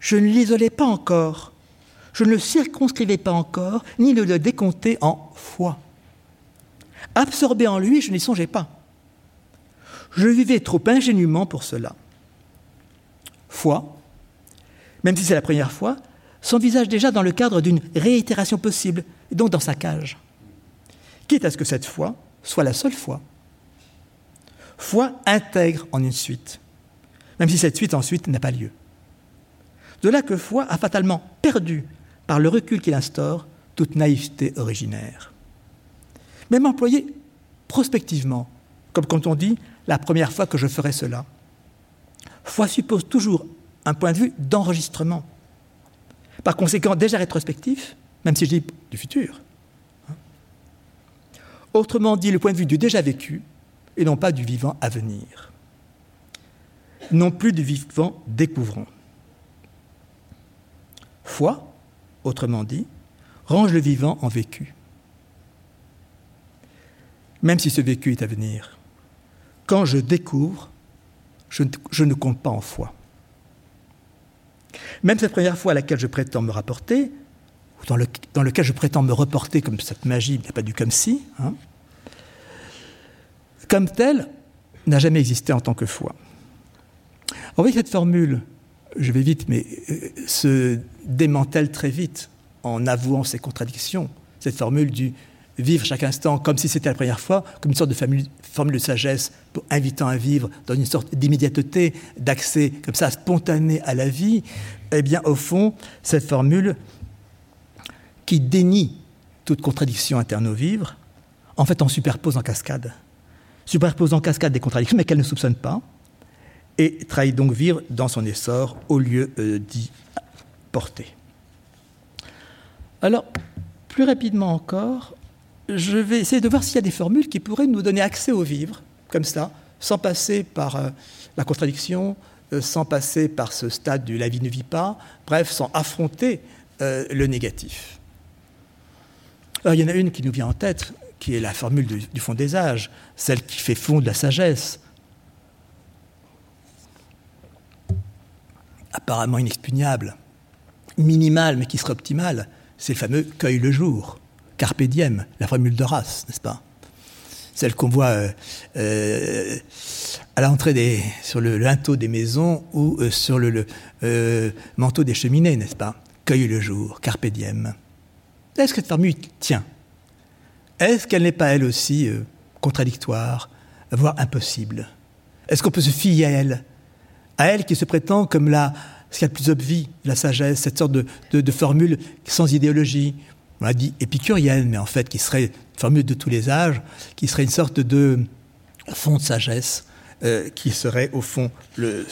S3: je ne l'isolais pas encore je ne le circonscrivais pas encore, ni ne le décomptais en foi. Absorbé en lui, je n'y songeais pas. Je vivais trop ingénument pour cela. Foi, même si c'est la première fois, s'envisage déjà dans le cadre d'une réitération possible, donc dans sa cage. Quitte à ce que cette foi soit la seule foi. Foi intègre en une suite, même si cette suite ensuite n'a pas lieu. De là que foi a fatalement perdu par le recul qu'il instaure, toute naïveté originaire. Même employé prospectivement, comme quand on dit la première fois que je ferai cela. Foi suppose toujours un point de vue d'enregistrement. Par conséquent, déjà rétrospectif, même si je dis du futur. Autrement dit, le point de vue du déjà vécu et non pas du vivant à venir. Non plus du vivant découvrant. Foi, autrement dit, range le vivant en vécu. Même si ce vécu est à venir, quand je découvre, je, ne compte pas en foi. Même cette première fois à laquelle je prétends me rapporter, ou dans, le, dans lequel je prétends me reporter comme cette magie, il n'y a pas du comme si, hein, comme telle, n'a jamais existé en tant que foi. Vous voyez cette formule je vais vite, mais euh, se démantèle très vite en avouant ses contradictions. Cette formule du vivre chaque instant comme si c'était la première fois, comme une sorte de formule, de sagesse pour invitant à vivre dans une sorte d'immédiateté, d'accès comme ça spontané à la vie, eh bien au fond, cette formule qui dénie toute contradiction interne au vivre, en fait en superpose en cascade. Superpose en cascade des contradictions, mais qu'elle ne soupçonne pas, et trahit donc vivre dans son essor au lieu euh, d'y porter. Alors, plus rapidement encore, je vais essayer de voir s'il y a des formules qui pourraient nous donner accès au vivre, comme ça, sans passer par euh, la contradiction, euh, sans passer par ce stade de la vie ne vit pas, bref, sans affronter le négatif. Alors, il y en a une qui nous vient en tête, qui est la formule du, du fond des âges, celle qui fait fond de la sagesse, apparemment inexpugnable, minimal mais qui serait optimal, c'est le fameux cueille le jour, carpe diem, la formule d'Horace, n'est-ce pas? Celle qu'on voit euh, euh, à l'entrée sur le linteau des maisons ou euh, sur le, manteau des cheminées, n'est-ce pas? Cueille le jour, carpe diem. Est-ce que cette formule tient? Est-ce qu'elle n'est pas elle aussi contradictoire, voire impossible? Est-ce qu'on peut se fier à elle? À elle qui se prétend comme la, ce qu'il y a de plus obvi, la sagesse, cette sorte de, de, formule sans idéologie. On a dit épicurienne, mais en fait qui serait formule de tous les âges, qui serait une sorte de fond de sagesse, euh, qui serait au fond le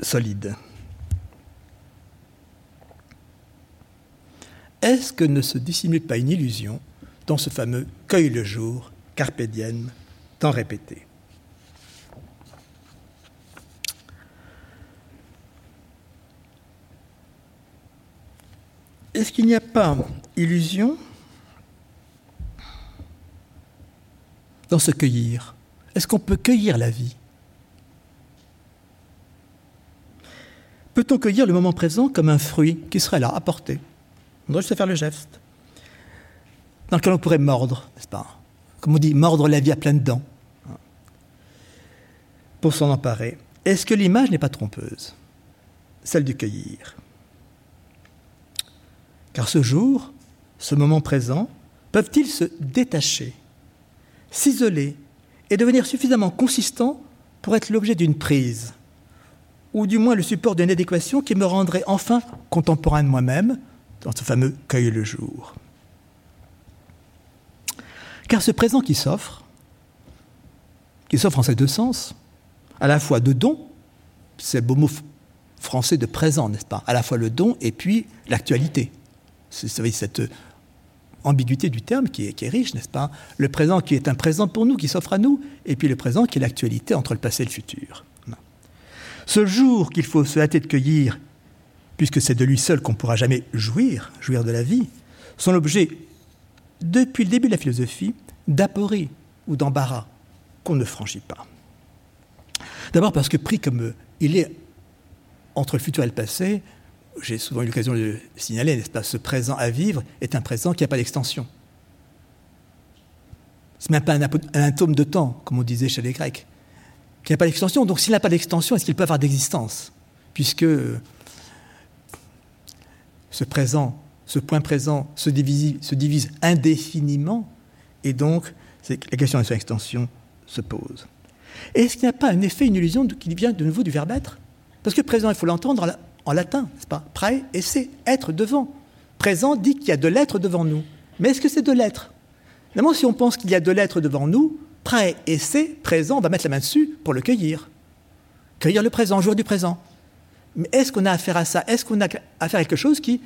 S3: solide. Est-ce que ne se dissimule pas une illusion dans ce fameux cueille le jour, carpe diem, tant répété Est-ce qu'il n'y a pas illusion dans ce cueillir? Est-ce qu'on peut cueillir la vie? Peut-on cueillir le moment présent comme un fruit qui serait là, à portée On doit juste faire le geste. Dans lequel on pourrait mordre, n'est-ce pas? Comme on dit, mordre la vie à pleines dents. Pour s'en emparer. Est-ce que l'image n'est pas trompeuse? Celle du cueillir. Car ce jour, ce moment présent, peuvent-ils se détacher, s'isoler et devenir suffisamment consistants pour être l'objet d'une prise, ou du moins le support d'une adéquation qui me rendrait enfin contemporain de moi-même dans ce fameux cueil le jour. Car ce présent qui s'offre, qui s'offre en ces deux sens, à la fois de don, c'est beau mot français de présent, n'est-ce pas? À la fois le don et puis l'actualité c'est cette ambiguïté du terme qui est, riche, n'est-ce pas? Le présent qui est un présent pour nous, qui s'offre à nous, et puis le présent qui est l'actualité entre le passé et le futur. Ce jour qu'il faut se hâter de cueillir, puisque c'est de lui seul qu'on ne pourra jamais jouir, jouir de la vie, sont l'objet, depuis le début de la philosophie, d'aporie ou d'embarras qu'on ne franchit pas. D'abord parce que pris comme il est entre le futur et le passé, j'ai souvent eu l'occasion de le signaler, n'est-ce pas, ce présent à vivre est un présent qui n'a pas d'extension. Ce n'est même pas un, atome de temps, comme on disait chez les Grecs, qui n'a pas d'extension. Donc s'il n'a pas d'extension, est-ce qu'il peut avoir d'existence? Puisque ce présent, ce point présent se divise, se divise indéfiniment, et donc la question de son extension se pose. Est-ce qu'il n'y a pas un effet, une illusion qui vient de nouveau du verbe être? Parce que présent, il faut l'entendre en latin, n'est-ce pas? Prae et c'est être devant. Présent dit qu'il y a de l'être devant nous. Mais est-ce que c'est de l'être? Évidemment, si on pense qu'il y a de l'être devant nous, prêt et c'est présent, on va mettre la main dessus pour le cueillir. Cueillir le présent, jour du présent. Mais est-ce qu'on a affaire à ça? Est-ce qu'on a affaire à quelque chose qui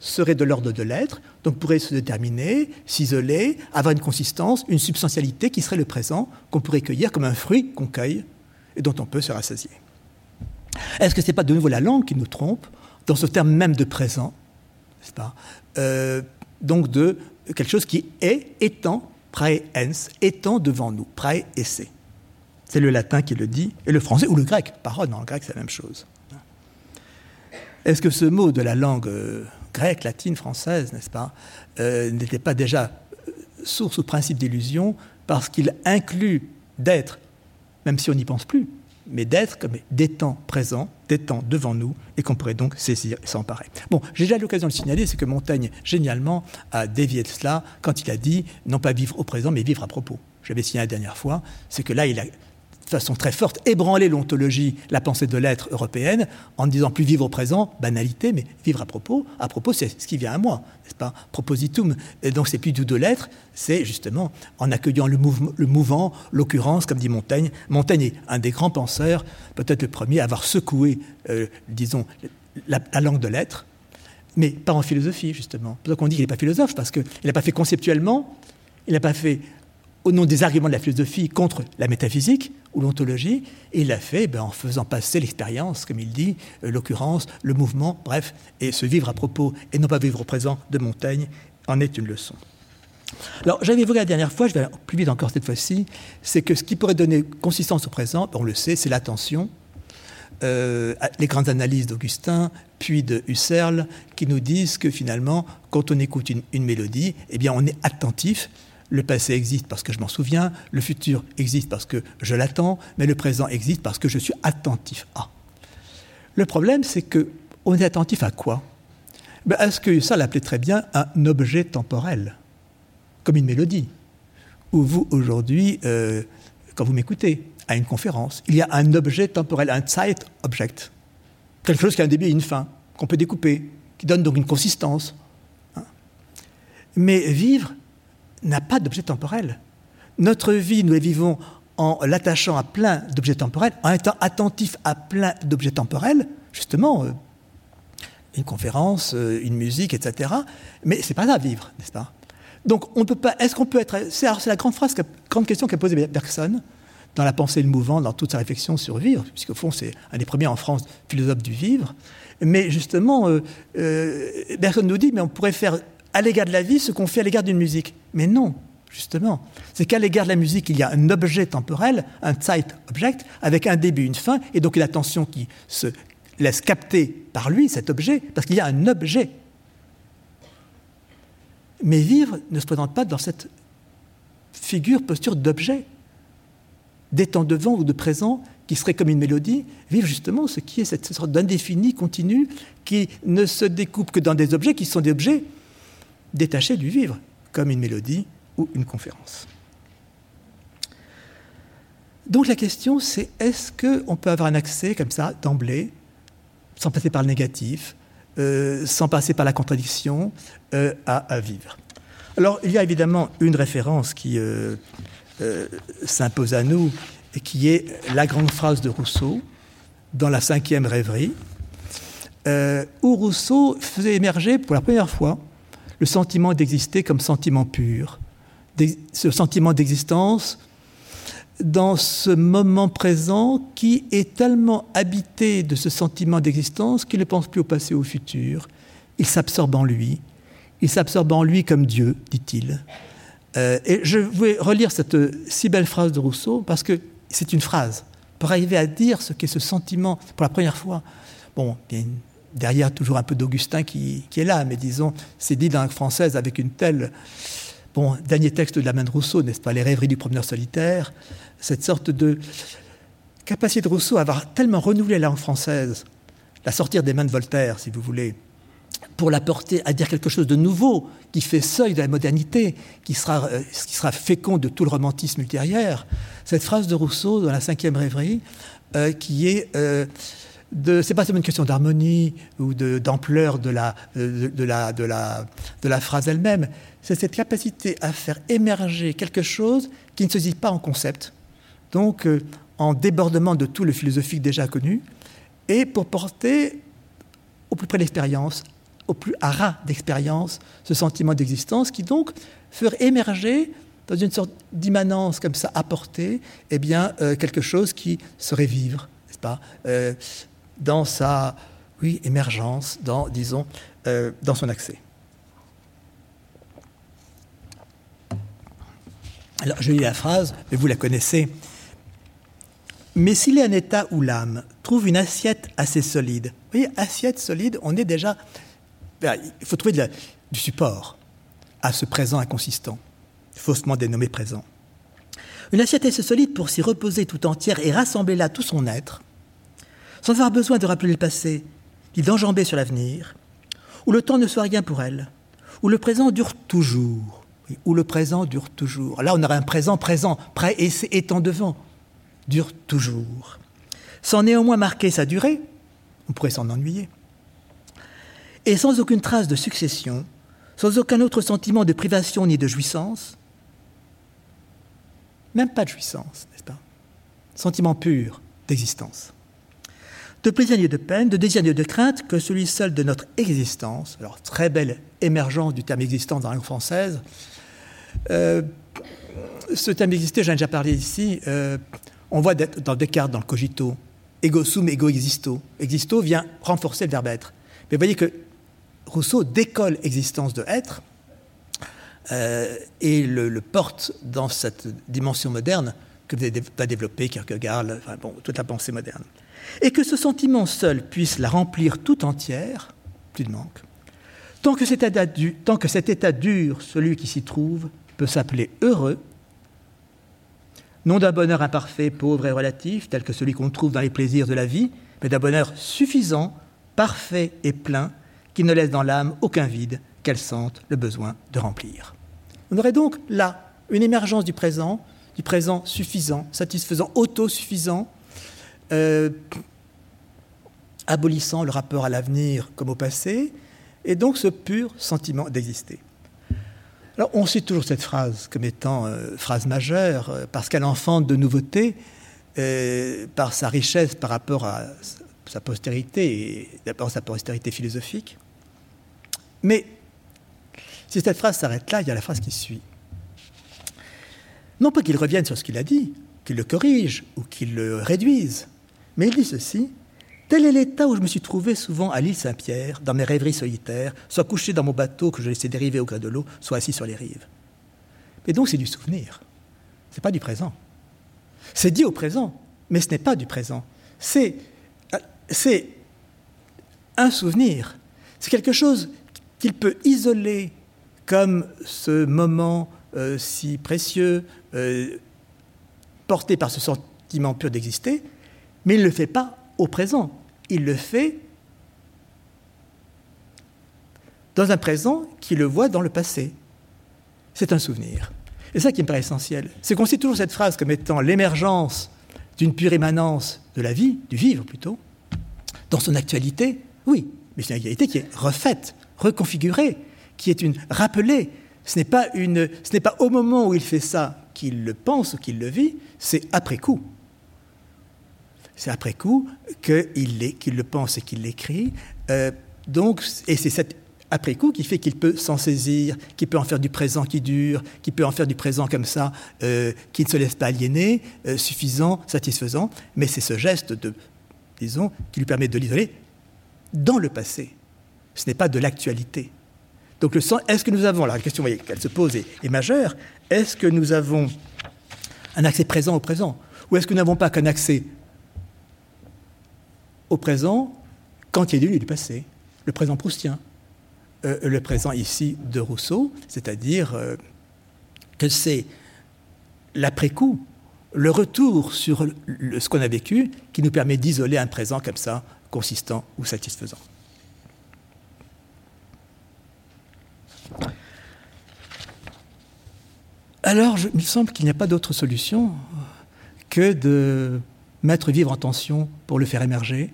S3: serait de l'ordre de l'être, donc pourrait se déterminer, s'isoler, avoir une consistance, une substantialité qui serait le présent, qu'on pourrait cueillir comme un fruit qu'on cueille et dont on peut se rassasier? Est-ce que ce n'est pas de nouveau la langue qui nous trompe dans ce terme même de présent pas euh, Donc de quelque chose qui est étant, praeens, étant devant nous, prae esse. C'est le latin qui le dit, et le français, ou le grec. Parole, dans le grec, c'est la même chose. Est-ce que ce mot de la langue euh, grecque, latine, française, n'est-ce pas, euh, n'était pas déjà source ou principe d'illusion parce qu'il inclut d'être, même si on n'y pense plus, mais d'être comme des temps présents, des temps devant nous, et qu'on pourrait donc saisir et s'emparer. Bon, j'ai déjà l'occasion de le signaler, c'est que Montaigne, génialement, a dévié de cela quand il a dit non pas vivre au présent, mais vivre à propos. J'avais signé la dernière fois, c'est que là, il a façon très forte, ébranler l'ontologie, la pensée de l'être européenne, en ne disant plus vivre au présent, banalité, mais vivre à propos. À propos, c'est ce qui vient à moi, n'est-ce pas? Propositum. Et donc, c'est plus du de l'être, c'est justement en accueillant le, le mouvant, l'occurrence, comme dit Montaigne. Montaigne est un des grands penseurs, peut-être le premier à avoir secoué, euh, disons, la, langue de l'être, mais pas en philosophie, justement. C'est pour ça qu'on dit qu'il n'est pas philosophe, parce qu'il n'a pas fait conceptuellement, il n'a pas fait au nom des arguments de la philosophie contre la métaphysique ou l'ontologie, et il l'a fait ben, en faisant passer l'expérience, comme il dit, euh, l'occurrence, le mouvement, bref, et se vivre à propos et non pas vivre au présent de Montaigne en est une leçon. Alors, j'avais évoqué la dernière fois, je vais plus vite encore cette fois-ci, c'est que ce qui pourrait donner consistance au présent, on le sait, c'est l'attention. Euh, les grandes analyses d'Augustin, puis de Husserl, qui nous disent que finalement, quand on écoute une, une mélodie, eh bien, on est attentif le passé existe parce que je m'en souviens, le futur existe parce que je l'attends, mais le présent existe parce que je suis attentif à. Le problème, c'est que on est attentif à quoi? Ben, À ce que ça l'appelait très bien un objet temporel, comme une mélodie. Ou vous, aujourd'hui, euh, quand vous m'écoutez, à une conférence. Il y a un objet temporel, un Zeit-Object. Quelque chose qui a un début et une fin, qu'on peut découper, qui donne donc une consistance. Hein. Mais vivre n'a pas d'objet temporel. Notre vie, nous la vivons en l'attachant à plein d'objets temporels, en étant attentif à plein d'objets temporels, justement, euh, une conférence, euh, une musique, etc. Mais c'est pas ça vivre, n'est-ce pas? Donc, on peut pas. Est-ce qu'on peut être C'est la grande phrase, grande question qu'a posée Bergson dans la pensée le mouvant, dans toute sa réflexion sur vivre, puisqu'au fond, c'est un des premiers en France philosophes du vivre. Mais justement, euh, euh, Bergson nous dit, mais on pourrait faire à l'égard de la vie ce qu'on à l'égard d'une musique. Mais non, justement. C'est qu'à l'égard de la musique, il y a un objet temporel, un Zeit-Object, avec un début, une fin, et donc une attention qui se laisse capter par lui cet objet, parce qu'il y a un objet. Mais vivre ne se présente pas dans cette figure, posture d'objet, d'étant devant ou de présent, qui serait comme une mélodie, vivre justement ce qui est cette sorte d'indéfini continu qui ne se découpe que dans des objets qui sont des objets détachés du vivre, comme une mélodie ou une conférence. Donc la question c'est est-ce qu'on peut avoir un accès comme ça d'emblée sans passer par le négatif, euh, sans passer par la contradiction, euh, à, vivre? Alors, il y a évidemment une référence qui euh, s'impose à nous, qui est la grande phrase de Rousseau, dans la cinquième rêverie, où Rousseau faisait émerger pour la première fois le sentiment d'exister comme sentiment pur, ce sentiment d'existence dans ce moment présent qui est tellement habité de ce sentiment d'existence qu'il ne pense plus au passé ou au futur. Il s'absorbe en lui. Il s'absorbe en lui comme Dieu, dit-il. Euh, et je vais relire cette si belle phrase de Rousseau parce que c'est une phrase. Pour arriver à dire ce qu'est ce sentiment pour la première fois, bon, bien, derrière toujours un peu d'Augustin qui, est là, mais disons, c'est dit dans la langue française avec une telle Bon, dernier texte de la main de Rousseau, n'est-ce pas, Les rêveries du promeneur solitaire, cette sorte de capacité de Rousseau à avoir tellement renouvelé la langue française, la sortir des mains de Voltaire, si vous voulez, pour la porter à dire quelque chose de nouveau, qui fait seuil de la modernité, qui sera, euh, qui fécond de tout le romantisme ultérieur. Cette phrase de Rousseau dans la cinquième rêverie, euh, qui est euh, de, c'est pas seulement une question d'harmonie ou d'ampleur de, la, de, la, de, la, de la phrase elle-même, c'est cette capacité à faire émerger quelque chose qui ne se dit pas en concept, donc euh, en débordement de tout le philosophique déjà connu, et pour porter au plus près de l'expérience, au plus à ras d'expérience, ce sentiment d'existence qui donc ferait émerger dans une sorte d'immanence comme ça apportée, eh bien, euh, quelque chose qui serait vivre, n'est-ce pas, euh, dans sa, oui, émergence, dans, disons, dans son accès. Alors, je lis la phrase, mais vous la connaissez. Mais s'il est un état où l'âme trouve une assiette assez solide, vous voyez, assiette solide, on est déjà. Ben, il faut trouver du support à ce présent inconsistant, faussement dénommé présent. Une assiette assez solide pour s'y reposer tout entière et rassembler là tout son être, sans avoir besoin de rappeler le passé, ni d'enjamber sur l'avenir, où le temps ne soit rien pour elle, où le présent dure toujours, où le présent dure toujours. Là, on aurait un présent présent, prêt et étant devant, dure toujours. Sans néanmoins marquer sa durée, on pourrait s'en ennuyer. Et sans aucune trace de succession, sans aucun autre sentiment de privation ni de jouissance, même pas de jouissance, n'est-ce pas? Sentiment pur d'existence. De plaisir ni de peine, de désir ni de crainte, que celui seul de notre existence, alors très belle émergence du terme existence dans la langue française, euh, ce thème existait, j'en ai déjà parlé ici. Euh, on voit dans Descartes, dans le cogito, ego sum, ego existo. Existo vient renforcer le verbe être. Mais vous voyez que Rousseau décolle existence de être euh, et le, porte dans cette dimension moderne que va développer Kierkegaard, enfin, bon, toute la pensée moderne. Et que ce sentiment seul puisse la remplir tout entière, plus de manque. Tant que, cet état, tant que cet état dure, celui qui s'y trouve peut s'appeler heureux, non d'un bonheur imparfait, pauvre et relatif, tel que celui qu'on trouve dans les plaisirs de la vie, mais d'un bonheur suffisant, parfait et plein, qui ne laisse dans l'âme aucun vide qu'elle sente le besoin de remplir. On aurait donc là une émergence du présent du présent suffisant, satisfaisant, autosuffisant, euh, abolissant le rapport à l'avenir comme au passé, et donc ce pur sentiment d'exister. Alors on cite toujours cette phrase comme étant euh, phrase majeure, euh, parce qu'elle enfante de nouveautés, par sa richesse par rapport à sa postérité, et d'abord sa postérité philosophique. Mais si cette phrase s'arrête là, il y a la phrase qui suit. Non pas qu'il revienne sur ce qu'il a dit, qu'il le corrige ou qu'il le réduise, mais il dit ceci. Tel est l'état où je me suis trouvé souvent à l'île Saint-Pierre, dans mes rêveries solitaires, soit couché dans mon bateau que je laissais dériver au gré de l'eau, soit assis sur les rives. Mais donc c'est du souvenir, ce n'est pas du présent. C'est dit au présent, mais ce n'est pas du présent. C'est, c'est un souvenir. C'est quelque chose qu'il peut isoler comme ce moment euh, si précieux, euh, porté par ce sentiment pur d'exister, mais il ne le fait pas au présent. Il le fait dans un présent qui le voit dans le passé. C'est un souvenir. Et ça qui me paraît essentiel, c'est qu'on cite toujours cette phrase comme étant l'émergence d'une pure émanence de la vie, du vivre plutôt, dans son actualité, oui, mais c'est une actualité qui est refaite, reconfigurée, qui est une rappelée. Ce n'est pas, une, ce n'est pas au moment où il fait ça qu'il le pense ou qu'il le vit, c'est après coup. C'est après coup qu'il, le pense et qu'il l'écrit. Euh, donc, et c'est cet après coup qui fait qu'il peut s'en saisir, qu'il peut en faire du présent qui dure, qu'il peut en faire du présent comme ça, euh, qui ne se laisse pas aliéner, euh, suffisant, satisfaisant. Mais c'est ce geste de, disons, qui lui permet de l'isoler dans le passé. Ce n'est pas de l'actualité. Donc, est-ce que nous avons, la question qu'elle se pose est, majeure, est-ce que nous avons un accès présent au présent Ou est-ce que nous n'avons pas qu'un accès au présent quand il y a du passé Le présent proustien, euh, le présent ici de Rousseau, c'est-à-dire euh, que c'est l'après-coup, le retour sur ce qu'on a vécu qui nous permet d'isoler un présent comme ça, consistant ou satisfaisant. Alors, il me semble qu'il n'y a pas d'autre solution que de mettre vivre en tension pour le faire émerger.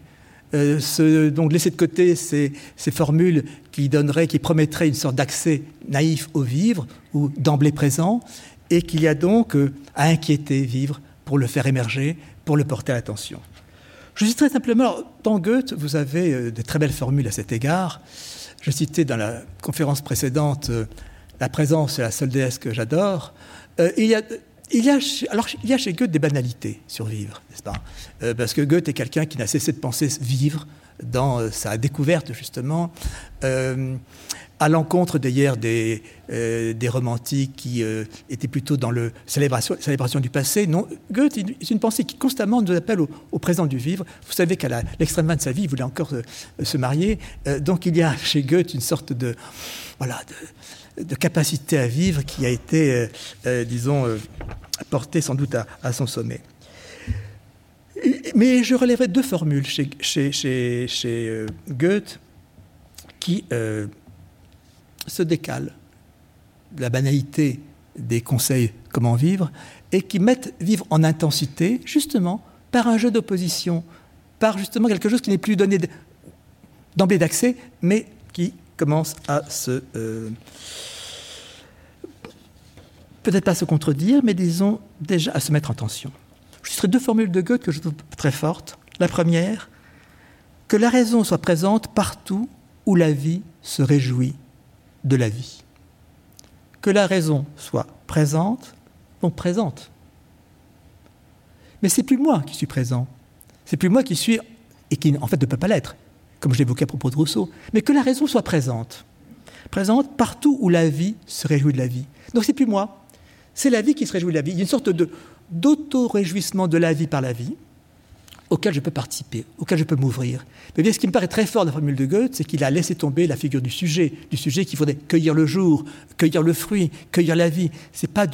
S3: Euh, donc laisser de côté ces, formules qui donneraient, qui promettraient une sorte d'accès naïf au vivre ou d'emblée présent, et qu'il y a donc euh, à inquiéter vivre pour le faire émerger, pour le porter à l'attention. Je citerai simplement, dans Goethe, vous avez euh, de très belles formules à cet égard. Je citais dans la conférence précédente la présence la seule déesse que j'adore. Il, y a, il, y a, alors, il y a chez Goethe des banalités sur vivre, n'est-ce pas? Euh, Parce que Goethe est quelqu'un qui n'a cessé de penser vivre dans sa découverte, justement à l'encontre d'ailleurs des, euh, des romantiques qui euh, étaient plutôt dans la célébration, célébration du passé. Non, Goethe, c'est une pensée qui constamment nous appelle au, présent du vivre. Vous savez qu'à l'extrême fin de sa vie, il voulait encore euh, se marier. donc il y a chez Goethe une sorte de, voilà, de, capacité à vivre qui a été, disons, portée sans doute à, son sommet. Mais je relèverai deux formules chez, chez, Goethe qui se décalent de la banalité des conseils comment vivre et qui mettent vivre en intensité justement par un jeu d'opposition, par justement quelque chose qui n'est plus donné d'emblée d'accès, mais commence à se... Euh, peut-être pas se contredire, mais disons déjà à se mettre en tension. Je citerai deux formules de Goethe que je trouve très fortes. La première, que la raison soit présente partout où la vie se réjouit de la vie. Que la raison soit présente, donc présente. Mais c'est plus moi qui suis présent. C'est plus moi qui suis, et qui en fait ne peut pas l'être, comme je l'évoquais à propos de Rousseau, mais que la raison soit présente. Présente partout où la vie se réjouit de la vie. Donc c'est plus moi, c'est la vie qui se réjouit de la vie. Il y a une sorte d'auto-réjouissement de la vie par la vie, auquel je peux participer, auquel je peux m'ouvrir. Mais ce qui me paraît très fort dans la formule de Goethe, c'est qu'il a laissé tomber la figure du sujet, du sujet qu'il faudrait cueillir le jour, cueillir le fruit, cueillir la vie. C'est pas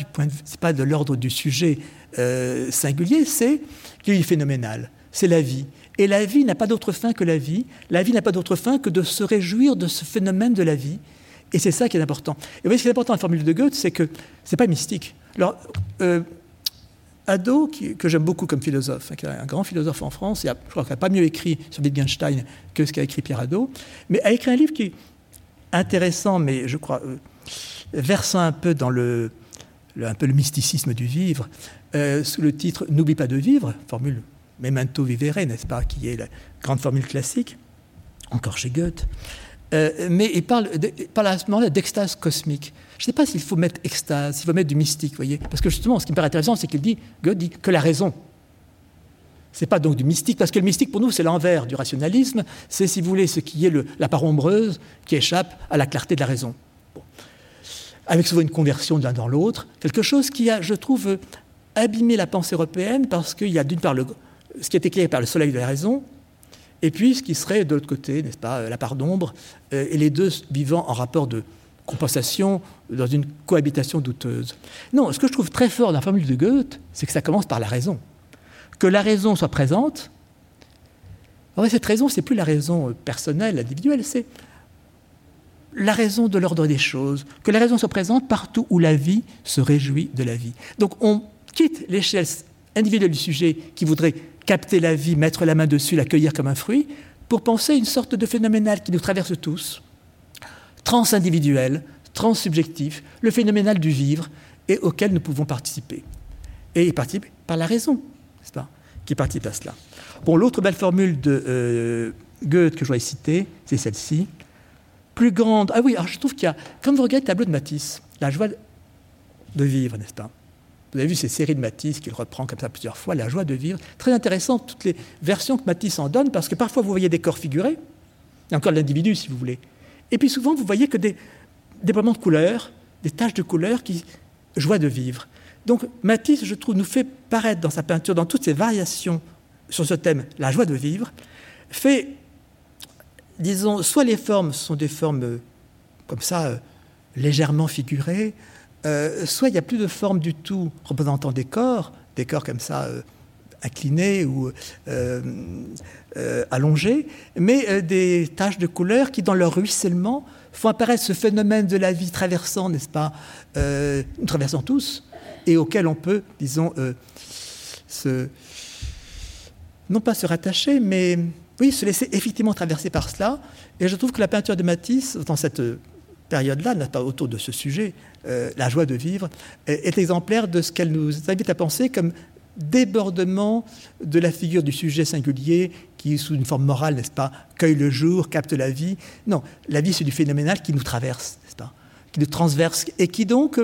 S3: pas de l'ordre du sujet euh, singulier, c'est qu'il est phénoménal. C'est la vie. Et la vie n'a pas d'autre fin que la vie. La vie n'a pas d'autre fin que de se réjouir de ce phénomène de la vie. Et c'est ça qui est important. Et vous voyez, ce qui est important dans la formule de Goethe, c'est que c'est pas mystique. Alors, euh, Hadot, que j'aime beaucoup comme philosophe, hein, qui est un grand philosophe en France, je crois qu'il n'a pas mieux écrit sur Wittgenstein que ce qu'a écrit Pierre Hadot, mais a écrit un livre qui est intéressant, mais je crois euh, versant un peu dans le, un peu le mysticisme du vivre, euh, sous le titre N'oublie pas de vivre, formule Memento vivere, n'est-ce pas, qui est la grande formule classique, encore chez Goethe. Euh, mais il parle, à ce moment-là d'extase cosmique. Je ne sais pas s'il faut mettre extase, s'il faut mettre du mystique, voyez. Parce que justement, ce qui me paraît intéressant, c'est qu'il dit, Goethe dit que la raison. Ce n'est pas donc du mystique, parce que le mystique, pour nous, c'est l'envers du rationalisme. C'est, si vous voulez, ce qui est le, la part ombreuse qui échappe à la clarté de la raison. Avec souvent une conversion de l'un dans l'autre. Quelque chose qui a, je trouve, abîmé la pensée européenne, parce qu'il y a d'une part ce qui est éclairé par le soleil de la raison, et puis ce qui serait de l'autre côté, n'est-ce pas, la part d'ombre, euh, et les deux vivant en rapport de compensation dans une cohabitation douteuse. Non, ce que je trouve très fort dans la formule de Goethe, c'est que ça commence par la raison. Que la raison soit présente, en fait, cette raison, c'est plus la raison euh, personnelle, individuelle, c'est la raison de l'ordre des choses, que la raison soit présente partout où la vie se réjouit de la vie. Donc on quitte l'échelle individuelle du sujet qui voudrait capter la vie, mettre la main dessus, l'accueillir comme un fruit, pour penser une sorte de phénoménal qui nous traverse tous, trans-individuel, trans-subjectif, le phénoménal du vivre et auquel nous pouvons participer. Et il participe par la raison, n'est-ce pas, qui participe à cela. Bon, l'autre belle formule de euh, Goethe que je voudrais citer, c'est celle-ci. Plus grande. Ah oui, alors je trouve qu'il y a, quand vous regardez le tableau de Matisse, la joie de vivre, n'est-ce pas? Vous avez vu ces séries de Matisse qu'il reprend comme ça plusieurs fois, la joie de vivre. Très intéressant, toutes les versions que Matisse en donne, parce que parfois vous voyez des corps figurés, et encore l'individu si vous voulez. Et puis souvent vous voyez que des déploiements de couleurs, des taches de couleurs qui joie de vivre. Donc Matisse, je trouve, nous fait paraître dans sa peinture, dans toutes ses variations sur ce thème, la joie de vivre, fait, disons, soit les formes sont des formes euh, comme ça, euh, légèrement figurées, euh, soit il n'y a plus de forme du tout représentant des corps, des corps comme ça euh, inclinés ou euh, allongés, mais des taches de couleur qui, dans leur ruissellement, font apparaître ce phénomène de la vie traversant, n'est-ce pas, nous traversons tous, et auquel on peut, disons, non pas se rattacher, mais oui, se laisser effectivement traverser par cela. Et je trouve que la peinture de Matisse, dans cette période-là, autour de ce sujet, euh, la joie de vivre, est exemplaire de ce qu'elle nous invite à penser comme débordement de la figure du sujet singulier qui, sous une forme morale, n'est-ce pas, cueille le jour, capte la vie. Non, la vie, c'est du phénoménal qui nous traverse, n'est-ce pas, qui nous transverse et qui donc,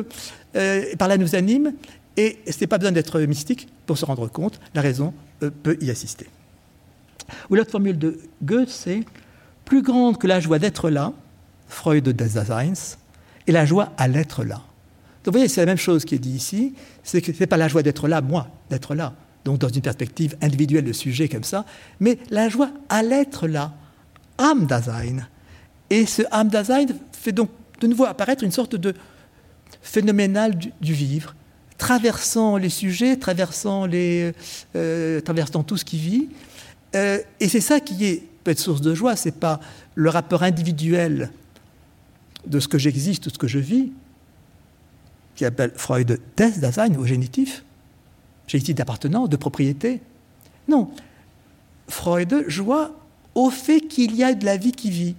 S3: euh, par là, nous anime. Et ce n'est pas besoin d'être mystique pour se rendre compte, la raison euh, peut y assister. Ou l'autre formule de Goethe, c'est plus grande que la joie d'être là, Freud des Daseins, et la joie à l'être là. Donc vous voyez, c'est la même chose qui est dit ici, c'est que ce n'est pas la joie d'être là, moi, d'être là, donc dans une perspective individuelle de sujet comme ça, mais la joie à l'être là, Am Dasein. Et ce Am fait donc de nouveau apparaître une sorte de phénoménal du, vivre, traversant les sujets, traversant, les, euh, traversant tout ce qui vit. Euh, et c'est ça qui est peut être source de joie, c'est pas le rapport individuel de ce que j'existe, de ce que je vis, qui appelle Freud des Dasein au génitif, génitif d'appartenance, de propriété. Non, Freud joie au fait qu'il y a de la vie qui vit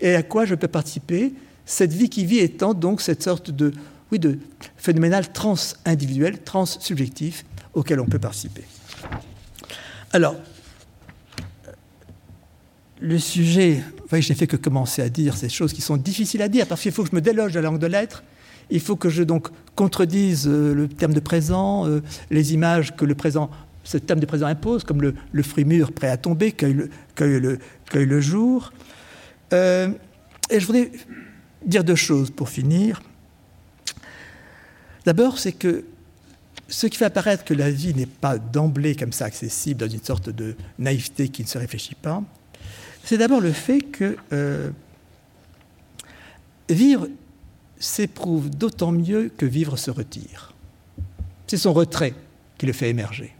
S3: et à quoi je peux participer, cette vie qui vit étant donc cette sorte de, oui, de phénoménal trans-individuel, trans-subjectif auquel on peut participer. Alors, le sujet, voyez, je n'ai fait que commencer à dire ces choses qui sont difficiles à dire, parce qu'il faut que je me déloge de la langue de l'être, il faut que je donc contredise euh, le terme de présent, euh, les images que le présent, ce terme de présent impose, comme le, fruit mûr prêt à tomber, cueille le, le, jour. Euh, et je voudrais dire deux choses pour finir. D'abord, c'est que ce qui fait apparaître que la vie n'est pas d'emblée comme ça accessible dans une sorte de naïveté qui ne se réfléchit pas, c'est d'abord le fait que euh, vivre s'éprouve d'autant mieux que vivre se retire. C'est son retrait qui le fait émerger.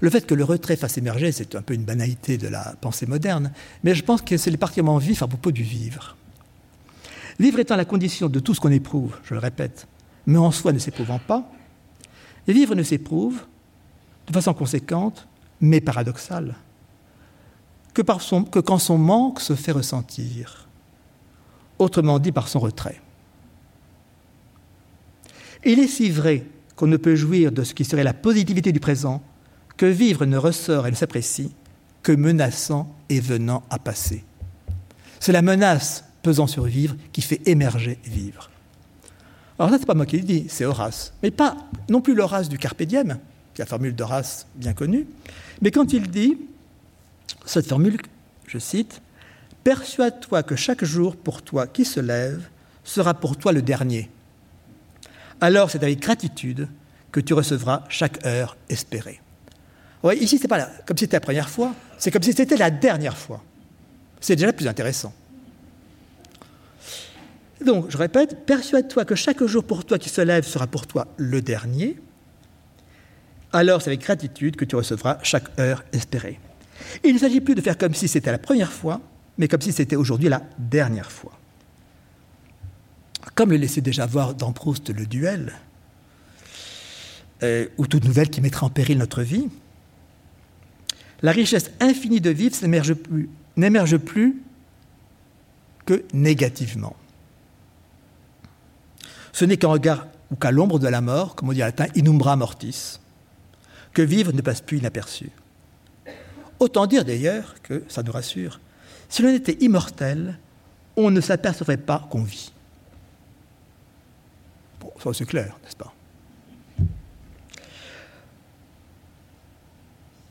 S3: Le fait que le retrait fasse émerger, c'est un peu une banalité de la pensée moderne, mais je pense que c'est particulièrement vif à propos du vivre. Vivre étant la condition de tout ce qu'on éprouve, je le répète, mais en soi ne s'éprouvant pas, vivre ne s'éprouve, de façon conséquente, mais paradoxale, que, quand son manque se fait ressentir, autrement dit par son retrait. Il est si vrai qu'on ne peut jouir de ce qui serait la positivité du présent que vivre ne ressort et ne s'apprécie que menaçant et venant à passer. C'est la menace pesant sur vivre qui fait émerger vivre. Alors ça, c'est pas moi qui le dis, c'est Horace. Mais pas non plus l'Horace du Carpe qui est la formule d'Horace bien connue, mais quand il dit, cette formule, je cite, Persuade-toi que chaque jour pour toi qui se lève sera pour toi le dernier. Alors c'est avec gratitude que tu recevras chaque heure espérée. Ici, c'est pas comme si c'était la première fois, c'est comme si c'était la dernière fois. C'est déjà plus intéressant. Donc, je répète, persuade-toi que chaque jour pour toi qui se lève sera pour toi le dernier. Alors, c'est avec gratitude que tu recevras chaque heure espérée. Il ne s'agit plus de faire comme si c'était la première fois, mais comme si c'était aujourd'hui la dernière fois. Comme le laissait déjà voir dans Proust le duel, euh, ou toute nouvelle qui mettrait en péril notre vie, la richesse infinie de vivre n'émerge plus, n'émerge plus que négativement. Ce n'est qu'en regard ou qu'à l'ombre de la mort, comme on dit en latin, inumbra mortis, que vivre ne passe plus inaperçu. Autant dire d'ailleurs que, ça nous rassure, si l'on était immortel, on ne s'apercevrait pas qu'on vit. Bon, ça c'est clair, n'est-ce pas?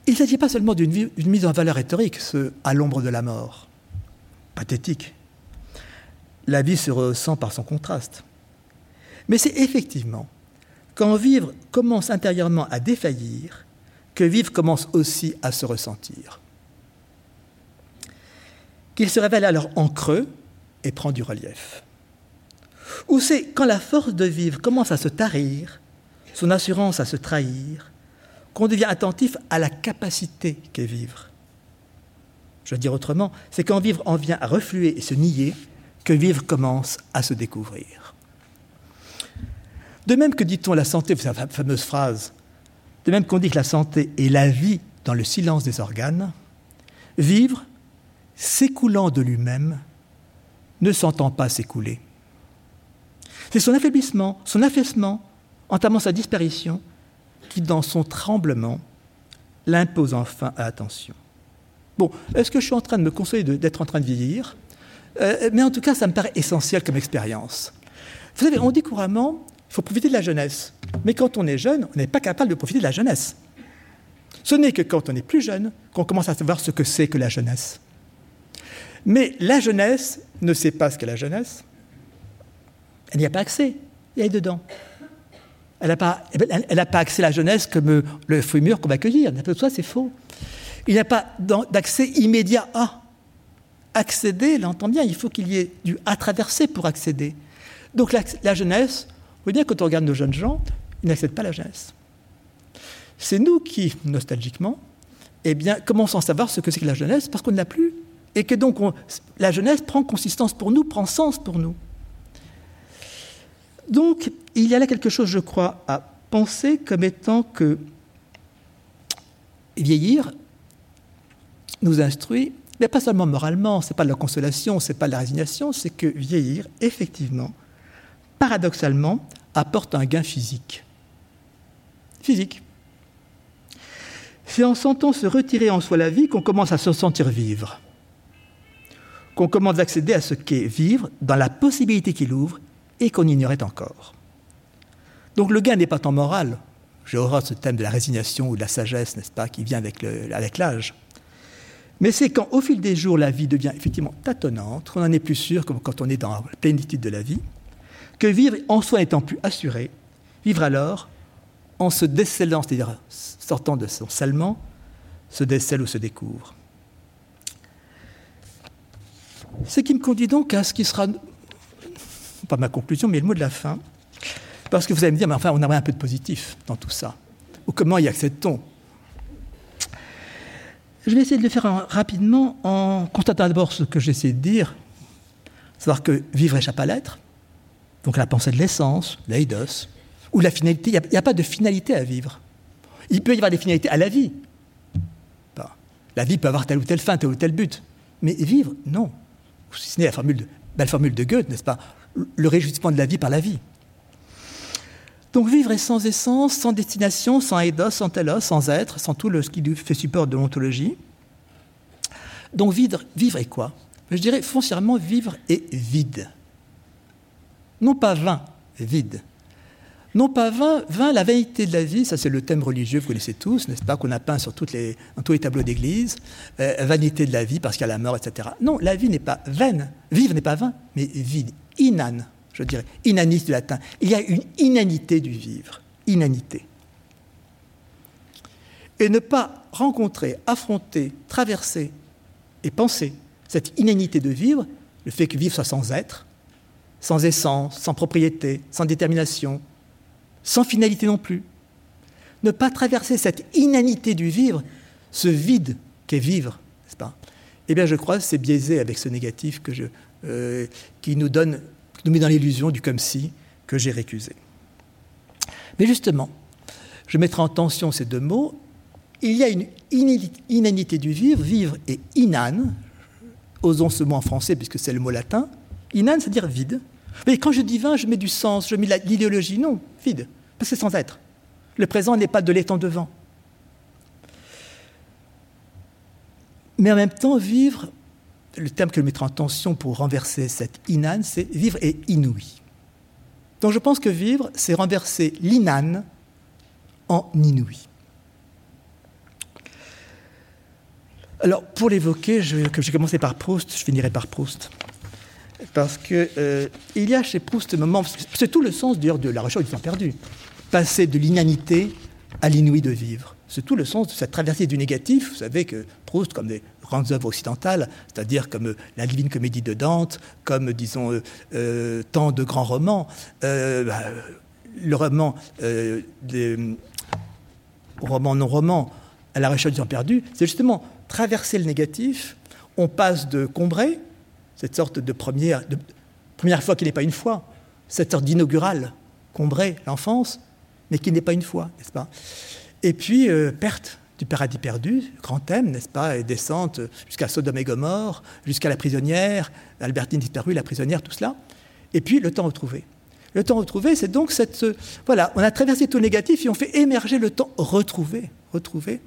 S3: Il ne s'agit pas seulement d'une mise en valeur rhétorique, ce à l'ombre de la mort. Pathétique. La vie se ressent par son contraste. Mais c'est effectivement quand vivre commence intérieurement à défaillir que vivre commence aussi à se ressentir. Qu'il se révèle alors en creux et prend du relief. Ou c'est quand la force de vivre commence à se tarir, son assurance à se trahir, qu'on devient attentif à la capacité qu'est vivre. Je veux dire autrement, c'est quand vivre en vient à refluer et se nier que vivre commence à se découvrir. De même que dit-on la santé, c'est la fameuse phrase, de même qu'on dit que la santé est la vie dans le silence des organes, vivre, s'écoulant de lui-même, ne s'entend pas s'écouler. C'est son affaiblissement, son affaissement, entamant sa disparition, qui, dans son tremblement, l'impose enfin à attention. Bon, est-ce que je suis en train de me conseiller d'être en train de vieillir? Euh, Mais en tout cas, ça me paraît essentiel comme expérience. Vous savez, on dit couramment, il faut profiter de la jeunesse. Mais quand on est jeune, on n'est pas capable de profiter de la jeunesse. Ce n'est que quand on est plus jeune qu'on commence à savoir ce que c'est que la jeunesse. Mais la jeunesse ne sait pas ce qu'est la jeunesse. Elle n'y a pas accès. Elle est dedans. Elle n'a pas, pas, accès à la jeunesse comme le fruit mûr qu'on va cueillir. Ça, c'est faux. Il n'y a pas d'accès immédiat à. Accéder, l'entend bien, il faut qu'il y ait du à traverser pour accéder. Donc la, jeunesse, voyez bien, quand on regarde nos jeunes gens, ils n'accèdent pas la jeunesse. C'est nous qui, nostalgiquement, eh bien, commençons à savoir ce que c'est que la jeunesse parce qu'on ne l'a plus. Et que donc la jeunesse prend consistance pour nous, prend sens pour nous. Donc, il y a là quelque chose, je crois, à penser comme étant que vieillir nous instruit, mais pas seulement moralement, ce n'est pas de la consolation, ce n'est pas de la résignation, c'est que vieillir, effectivement, paradoxalement, apporte un gain physique. Physique. C'est en sentant se retirer en soi la vie qu'on commence à se sentir vivre, qu'on commence à accéder à ce qu'est vivre dans la possibilité qu'il ouvre et qu'on ignorait encore. Donc le gain n'est pas tant moral. J'ai horreur ce thème de la résignation ou de la sagesse, n'est-ce pas, qui vient avec l'âge. Mais c'est quand, au fil des jours, la vie devient effectivement tâtonnante, qu'on n'en est plus sûr, comme quand on est dans la plénitude de la vie, que vivre en soi n'étant plus assuré, vivre alors en se décellant, c'est-à-dire sortant de son scellement, se décèle ou se découvre. Ce qui me conduit donc à ce qui sera pas ma conclusion, mais le mot de la fin. Parce que vous allez me dire, mais enfin, on aimerait un peu de positif dans tout ça. Ou comment y accède-t-on? Je vais essayer de le faire rapidement en constatant d'abord ce que j'essaie de dire, savoir que vivre échappe à l'être, donc la pensée de l'essence, l'eidos, Ou la finalité, il n'y a, pas de finalité à vivre. Il peut y avoir des finalités à la vie. La vie peut avoir telle ou telle fin, tel ou tel but. Mais vivre, non. Si ce n'est la formule belle formule de Goethe, n'est-ce pas? Le réjouissement de la vie par la vie. Donc vivre est sans essence, sans destination, sans eidos, sans telos, sans être, sans tout ce qui lui fait support de l'ontologie. Donc vivre, vivre est quoi? Je dirais foncièrement vivre est vide. Non pas vain, vide. Non pas vain, vain la vanité de la vie, ça c'est le thème religieux, vous connaissez tous, n'est-ce pas, qu'on a peint sur tous les tableaux d'église, euh, vanité de la vie parce qu'il y a la mort, etc. Non, la vie n'est pas vaine, vivre n'est pas vain, mais vide, inane, je dirais, inanis du latin. Il y a une inanité du vivre, inanité. Et ne pas rencontrer, affronter, traverser et penser cette inanité de vivre, le fait que vivre soit sans être, sans essence, sans propriété, sans détermination, sans finalité non plus. Ne pas traverser cette inanité du vivre, ce vide qu'est vivre, n'est-ce pas? Eh bien, je crois que c'est biaisé avec ce négatif euh, qui nous donne, nous met dans l'illusion du comme si que j'ai récusé. Mais justement, je mettrai en tension ces deux mots. Il y a une inanité du vivre, vivre et inane. Osons ce mot en français puisque c'est le mot latin. Inane, c'est-à-dire vide. Mais quand je dis vain, je mets du sens, je mets l'idéologie. Non, vide. Parce que c'est sans être. Le présent n'est pas de l'étang devant. Mais en même temps, vivre, le terme que je mettrai en tension pour renverser cette inane, c'est vivre et inouï. Donc je pense que vivre, c'est renverser l'inane en inouï. Alors, pour l'évoquer, comme j'ai commencé par Proust, je finirai par Proust. Parce qu'il euh, y a chez Proust ce moment, c'est tout le sens d'ailleurs de la recherche du temps perdu passer de l'inanité à l'inouï de vivre. C'est tout le sens de cette traversée du négatif. Vous savez que Proust, comme des grandes œuvres occidentales, c'est-à-dire comme euh, la Divine Comédie de Dante, comme, disons, euh, euh, tant de grands romans, bah, le roman, des romans non-romans, à la recherche du temps perdu, c'est justement traverser le négatif. On passe de Combray, cette sorte de première, fois qui n'est pas une fois, cette sorte d'inaugural, Combray, l'enfance, mais qui n'est pas une foi, n'est-ce pas? Et puis, euh, perte du paradis perdu, grand thème, n'est-ce pas? Et descente jusqu'à Sodome et Gomorre, jusqu'à la prisonnière, Albertine disparue, la prisonnière, tout cela. Et puis, le temps retrouvé. Le temps retrouvé, c'est donc cette. Voilà, on a traversé tout le négatif et on fait émerger le temps retrouvé. Retrouvé,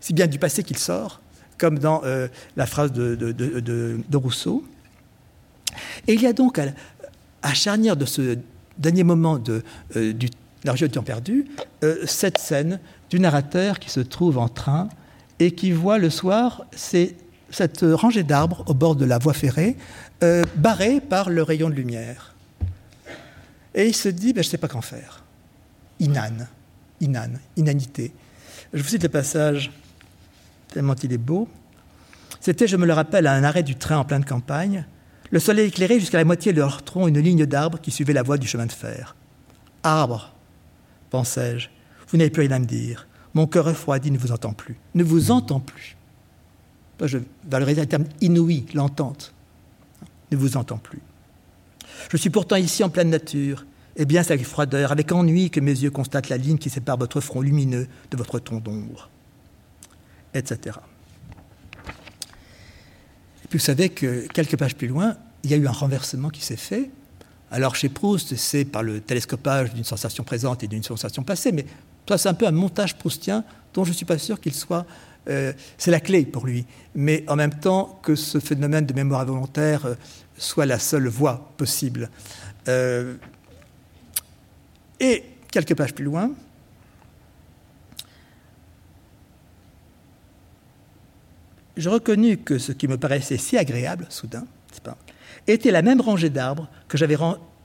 S3: si bien du passé qu'il sort, comme dans euh, la phrase de, Rousseau. Et il y a donc, à, charnière de ce dernier moment de, euh, du du temps perdu, euh, cette scène du narrateur qui se trouve en train et qui voit le soir cette rangée d'arbres au bord de la voie ferrée, euh, barrée par le rayon de lumière. Et il se dit, ben, je ne sais pas qu'en faire. Inane, inane, inanité. Je vous cite le passage, tellement il est beau. C'était, je me le rappelle, à un arrêt du train en pleine campagne. Le soleil éclairait jusqu'à la moitié de leur tronc une ligne d'arbres qui suivait la voie du chemin de fer. Arbres, pensais-je. Vous n'avez plus rien à me dire. Mon cœur refroidi ne vous entend plus. Ne vous entend plus. Je valoriser le terme inouï, l'entente. Ne vous entend plus. Je suis pourtant ici en pleine nature, et bien c'est avec froideur, avec ennui que mes yeux constatent la ligne qui sépare votre front lumineux de votre ton d'ombre, etc. Vous savez que quelques pages plus loin, il y a eu un renversement qui s'est fait, alors chez Proust, c'est par le télescopage d'une sensation présente et d'une sensation passée, mais ça c'est un peu un montage proustien dont je ne suis pas sûr qu'il soit... Euh, c'est la clé pour lui. Mais en même temps que ce phénomène de mémoire involontaire euh, soit la seule voie possible. Euh, et quelques pages plus loin, j'ai reconnu que ce qui me paraissait si agréable, soudain, pas, était la même rangée d'arbres que j'avais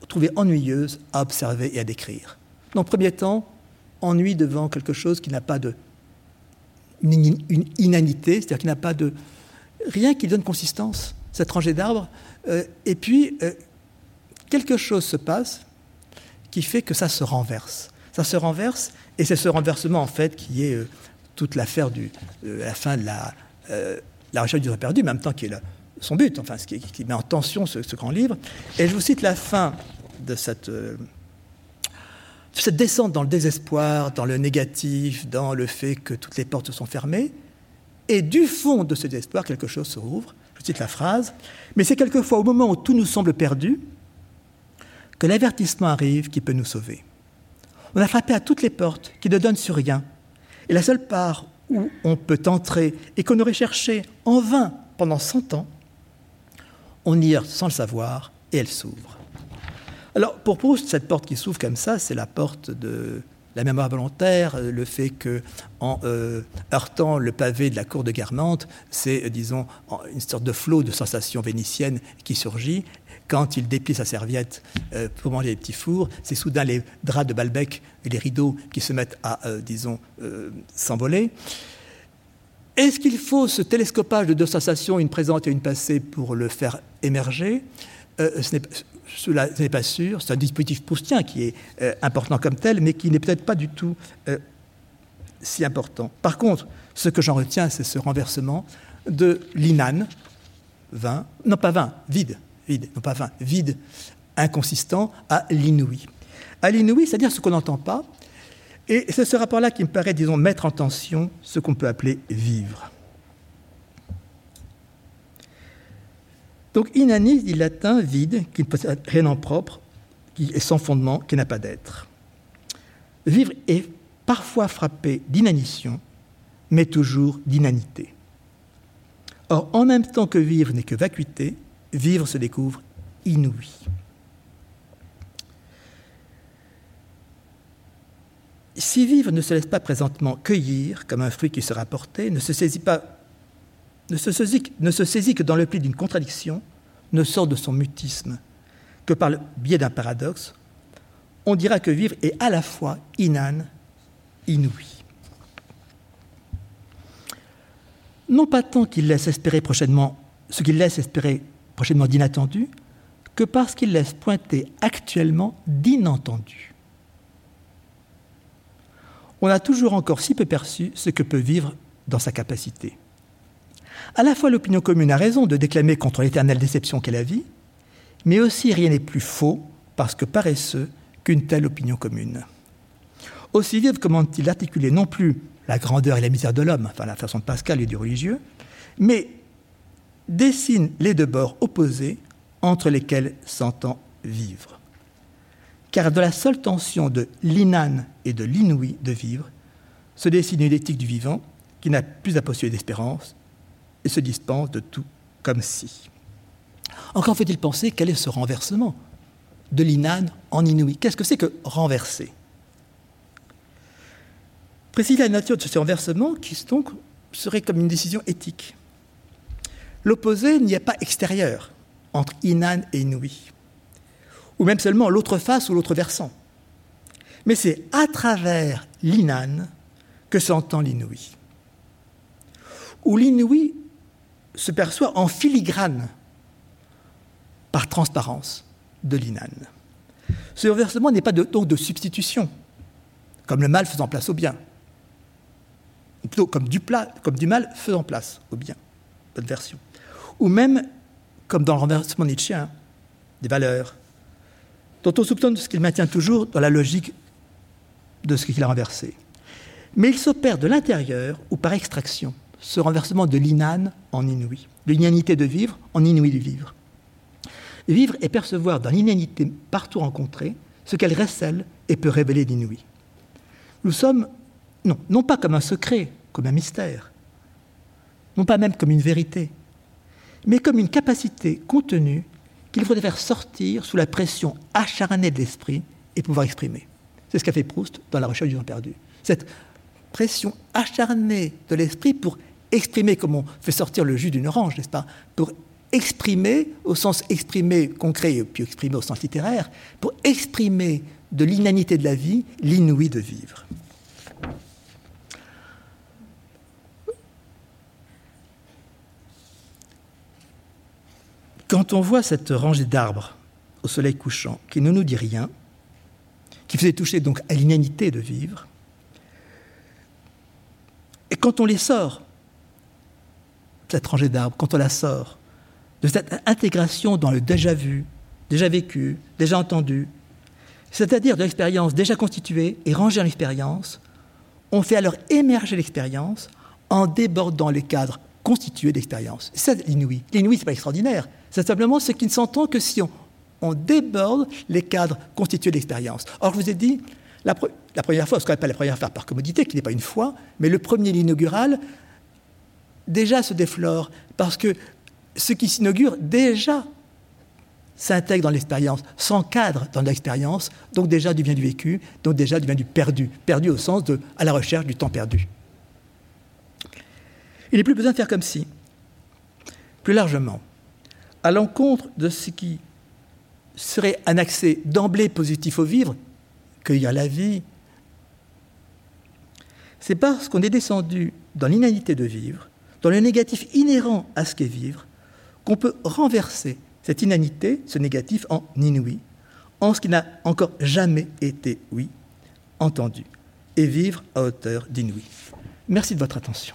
S3: trouvée ennuyeuse à observer et à décrire. Dans le premier temps, ennui devant quelque chose qui n'a pas de une, inanité, c'est-à-dire qui n'a pas de rien qui donne consistance, cette rangée d'arbres. Euh, et puis, euh, quelque chose se passe qui fait que ça se renverse. Ça se renverse, et c'est ce renversement, en fait, qui est euh, toute l'affaire de la fin de la, la recherche du perdu, mais en même temps qui est son but, enfin, ce qui, met en tension ce, grand livre. Et je vous cite la fin de cette, euh, descente dans le désespoir, dans le négatif, dans le fait que toutes les portes sont fermées, et du fond de ce désespoir, quelque chose se rouvre. Je cite la phrase, mais c'est quelquefois au moment où tout nous semble perdu que l'avertissement arrive qui peut nous sauver. On a frappé à toutes les portes qui ne donnent sur rien, et la seule part où on peut entrer et qu'on aurait cherché en vain pendant cent ans, on y heurte sans le savoir et elle s'ouvre. Alors, pour Proust, cette porte qui s'ouvre comme ça, c'est la porte de la mémoire volontaire, le fait que, en euh, heurtant le pavé de la cour de Guermantes, c'est, euh, disons, une sorte de flot de sensations vénitiennes qui surgit. Quand il déplie sa serviette euh, pour manger les petits fours, c'est soudain les draps de Balbec et les rideaux qui se mettent à, disons, s'envoler. Est-ce qu'il faut ce télescopage de deux sensations, une présente et une passée, pour le faire émerger? Ce cela n'est pas sûr. C'est un dispositif proustien qui est euh, important comme tel, mais qui n'est peut-être pas du tout euh, si important. Par contre, ce que j'en retiens, c'est ce renversement de l'inan, vin, non pas vin, vide, vide, non pas vide, inconsistant, à l'inouï. À l'inouï, c'est-à-dire ce qu'on n'entend pas, et c'est ce rapport-là qui me paraît, disons, mettre en tension ce qu'on peut appeler vivre. Donc inanis dit latin vide, qui ne possède rien en propre, qui est sans fondement, qui n'a pas d'être. Vivre est parfois frappé d'inanition, mais toujours d'inanité. Or, en même temps que vivre n'est que vacuité, vivre se découvre inouï. Si vivre ne se laisse pas présentement cueillir comme un fruit qui sera porté, ne se saisit pas ne se, saisit, que dans le pli d'une contradiction, ne sort de son mutisme que par le biais d'un paradoxe, on dira que vivre est à la fois inane, inouï. Non pas tant qu'il laisse espérer prochainement ce qu'il laisse espérer prochainement d'inattendu, que parce qu'il laisse pointer actuellement d'inentendu. On a toujours encore si peu perçu ce que peut vivre dans sa capacité. À la fois l'opinion commune a raison de déclamer contre l'éternelle déception qu'est la vie, mais aussi rien n'est plus faux, parce que paresseux, qu'une telle opinion commune. Aussi vivre commande-t-il articuler non plus la grandeur et la misère de l'homme, enfin la façon de Pascal et du religieux, mais dessine les deux bords opposés entre lesquels s'entend vivre. Car de la seule tension de l'inane et de l'inouï de vivre se dessine une éthique du vivant qui n'a plus à postuler d'espérance et se dispense de tout comme si. Encore faut-il penser quel est ce renversement de l'inane en inouï? Qu'est-ce que c'est que renverser? Préciser la nature de ce renversement qui donc serait comme une décision éthique. L'opposé n'y a pas extérieur entre inane et inouï, ou même seulement l'autre face ou l'autre versant. Mais c'est à travers l'inane que s'entend l'inouï. Ou l'inouï se perçoit en filigrane par transparence de l'inane. Ce renversement n'est pas donc de substitution, comme le mal faisant place au bien, ou plutôt comme du, comme du mal faisant place au bien, bonne version. Ou même comme dans le renversement nietzschéen, des valeurs, dont on soupçonne ce qu'il maintient toujours dans la logique de ce qu'il a renversé. Mais il s'opère de l'intérieur ou par extraction ce renversement de l'inane en inouï, de l'inanité de vivre en inouï de vivre. Vivre et percevoir dans l'inanité partout rencontrée ce qu'elle recèle et peut révéler d'inouï. Nous sommes, non, non pas comme un secret, comme un mystère, non pas même comme une vérité, mais comme une capacité contenue qu'il faudrait faire sortir sous la pression acharnée de l'esprit et pouvoir exprimer. C'est ce qu'a fait Proust dans La recherche du temps perdu. Cette pression acharnée de l'esprit pour exprimer comme on fait sortir le jus d'une orange, n'est-ce pas? Pour exprimer, au sens exprimer concret et puis exprimer au sens littéraire, pour exprimer de l'inanité de la vie, l'inouï de vivre. Quand on voit cette rangée d'arbres au soleil couchant qui ne nous dit rien, qui faisait toucher donc à l'inanité de vivre, et quand on les sort cette rangée d'arbres, quand on la sort, de cette intégration dans le déjà vu, déjà vécu, déjà entendu, c'est-à-dire de l'expérience déjà constituée et rangée en expérience, on fait alors émerger l'expérience en débordant les cadres constitués d'expérience. C'est l'inouï. L'inouï, ce n'est pas extraordinaire. C'est simplement ce qui ne s'entend que si on, déborde les cadres constitués d'expérience. Or, je vous ai dit, la, première fois, ce qu'on appelle la première fois par commodité, qui n'est pas une fois, mais le premier l'inaugural, déjà se déflore, parce que ce qui s'inaugure déjà s'intègre dans l'expérience, s'encadre dans l'expérience, donc déjà devient du vécu, donc déjà devient du perdu, perdu au sens de à la recherche du temps perdu. Il n'est plus besoin de faire comme si. Plus largement, à l'encontre de ce qui serait un accès d'emblée positif au vivre, cueillir la vie, c'est parce qu'on est descendu dans l'inanité de vivre, dans le négatif inhérent à ce qu'est vivre, qu'on peut renverser cette inanité, ce négatif, en inouï, en ce qui n'a encore jamais été, oui, entendu, et vivre à hauteur d'inouï. Merci de votre attention.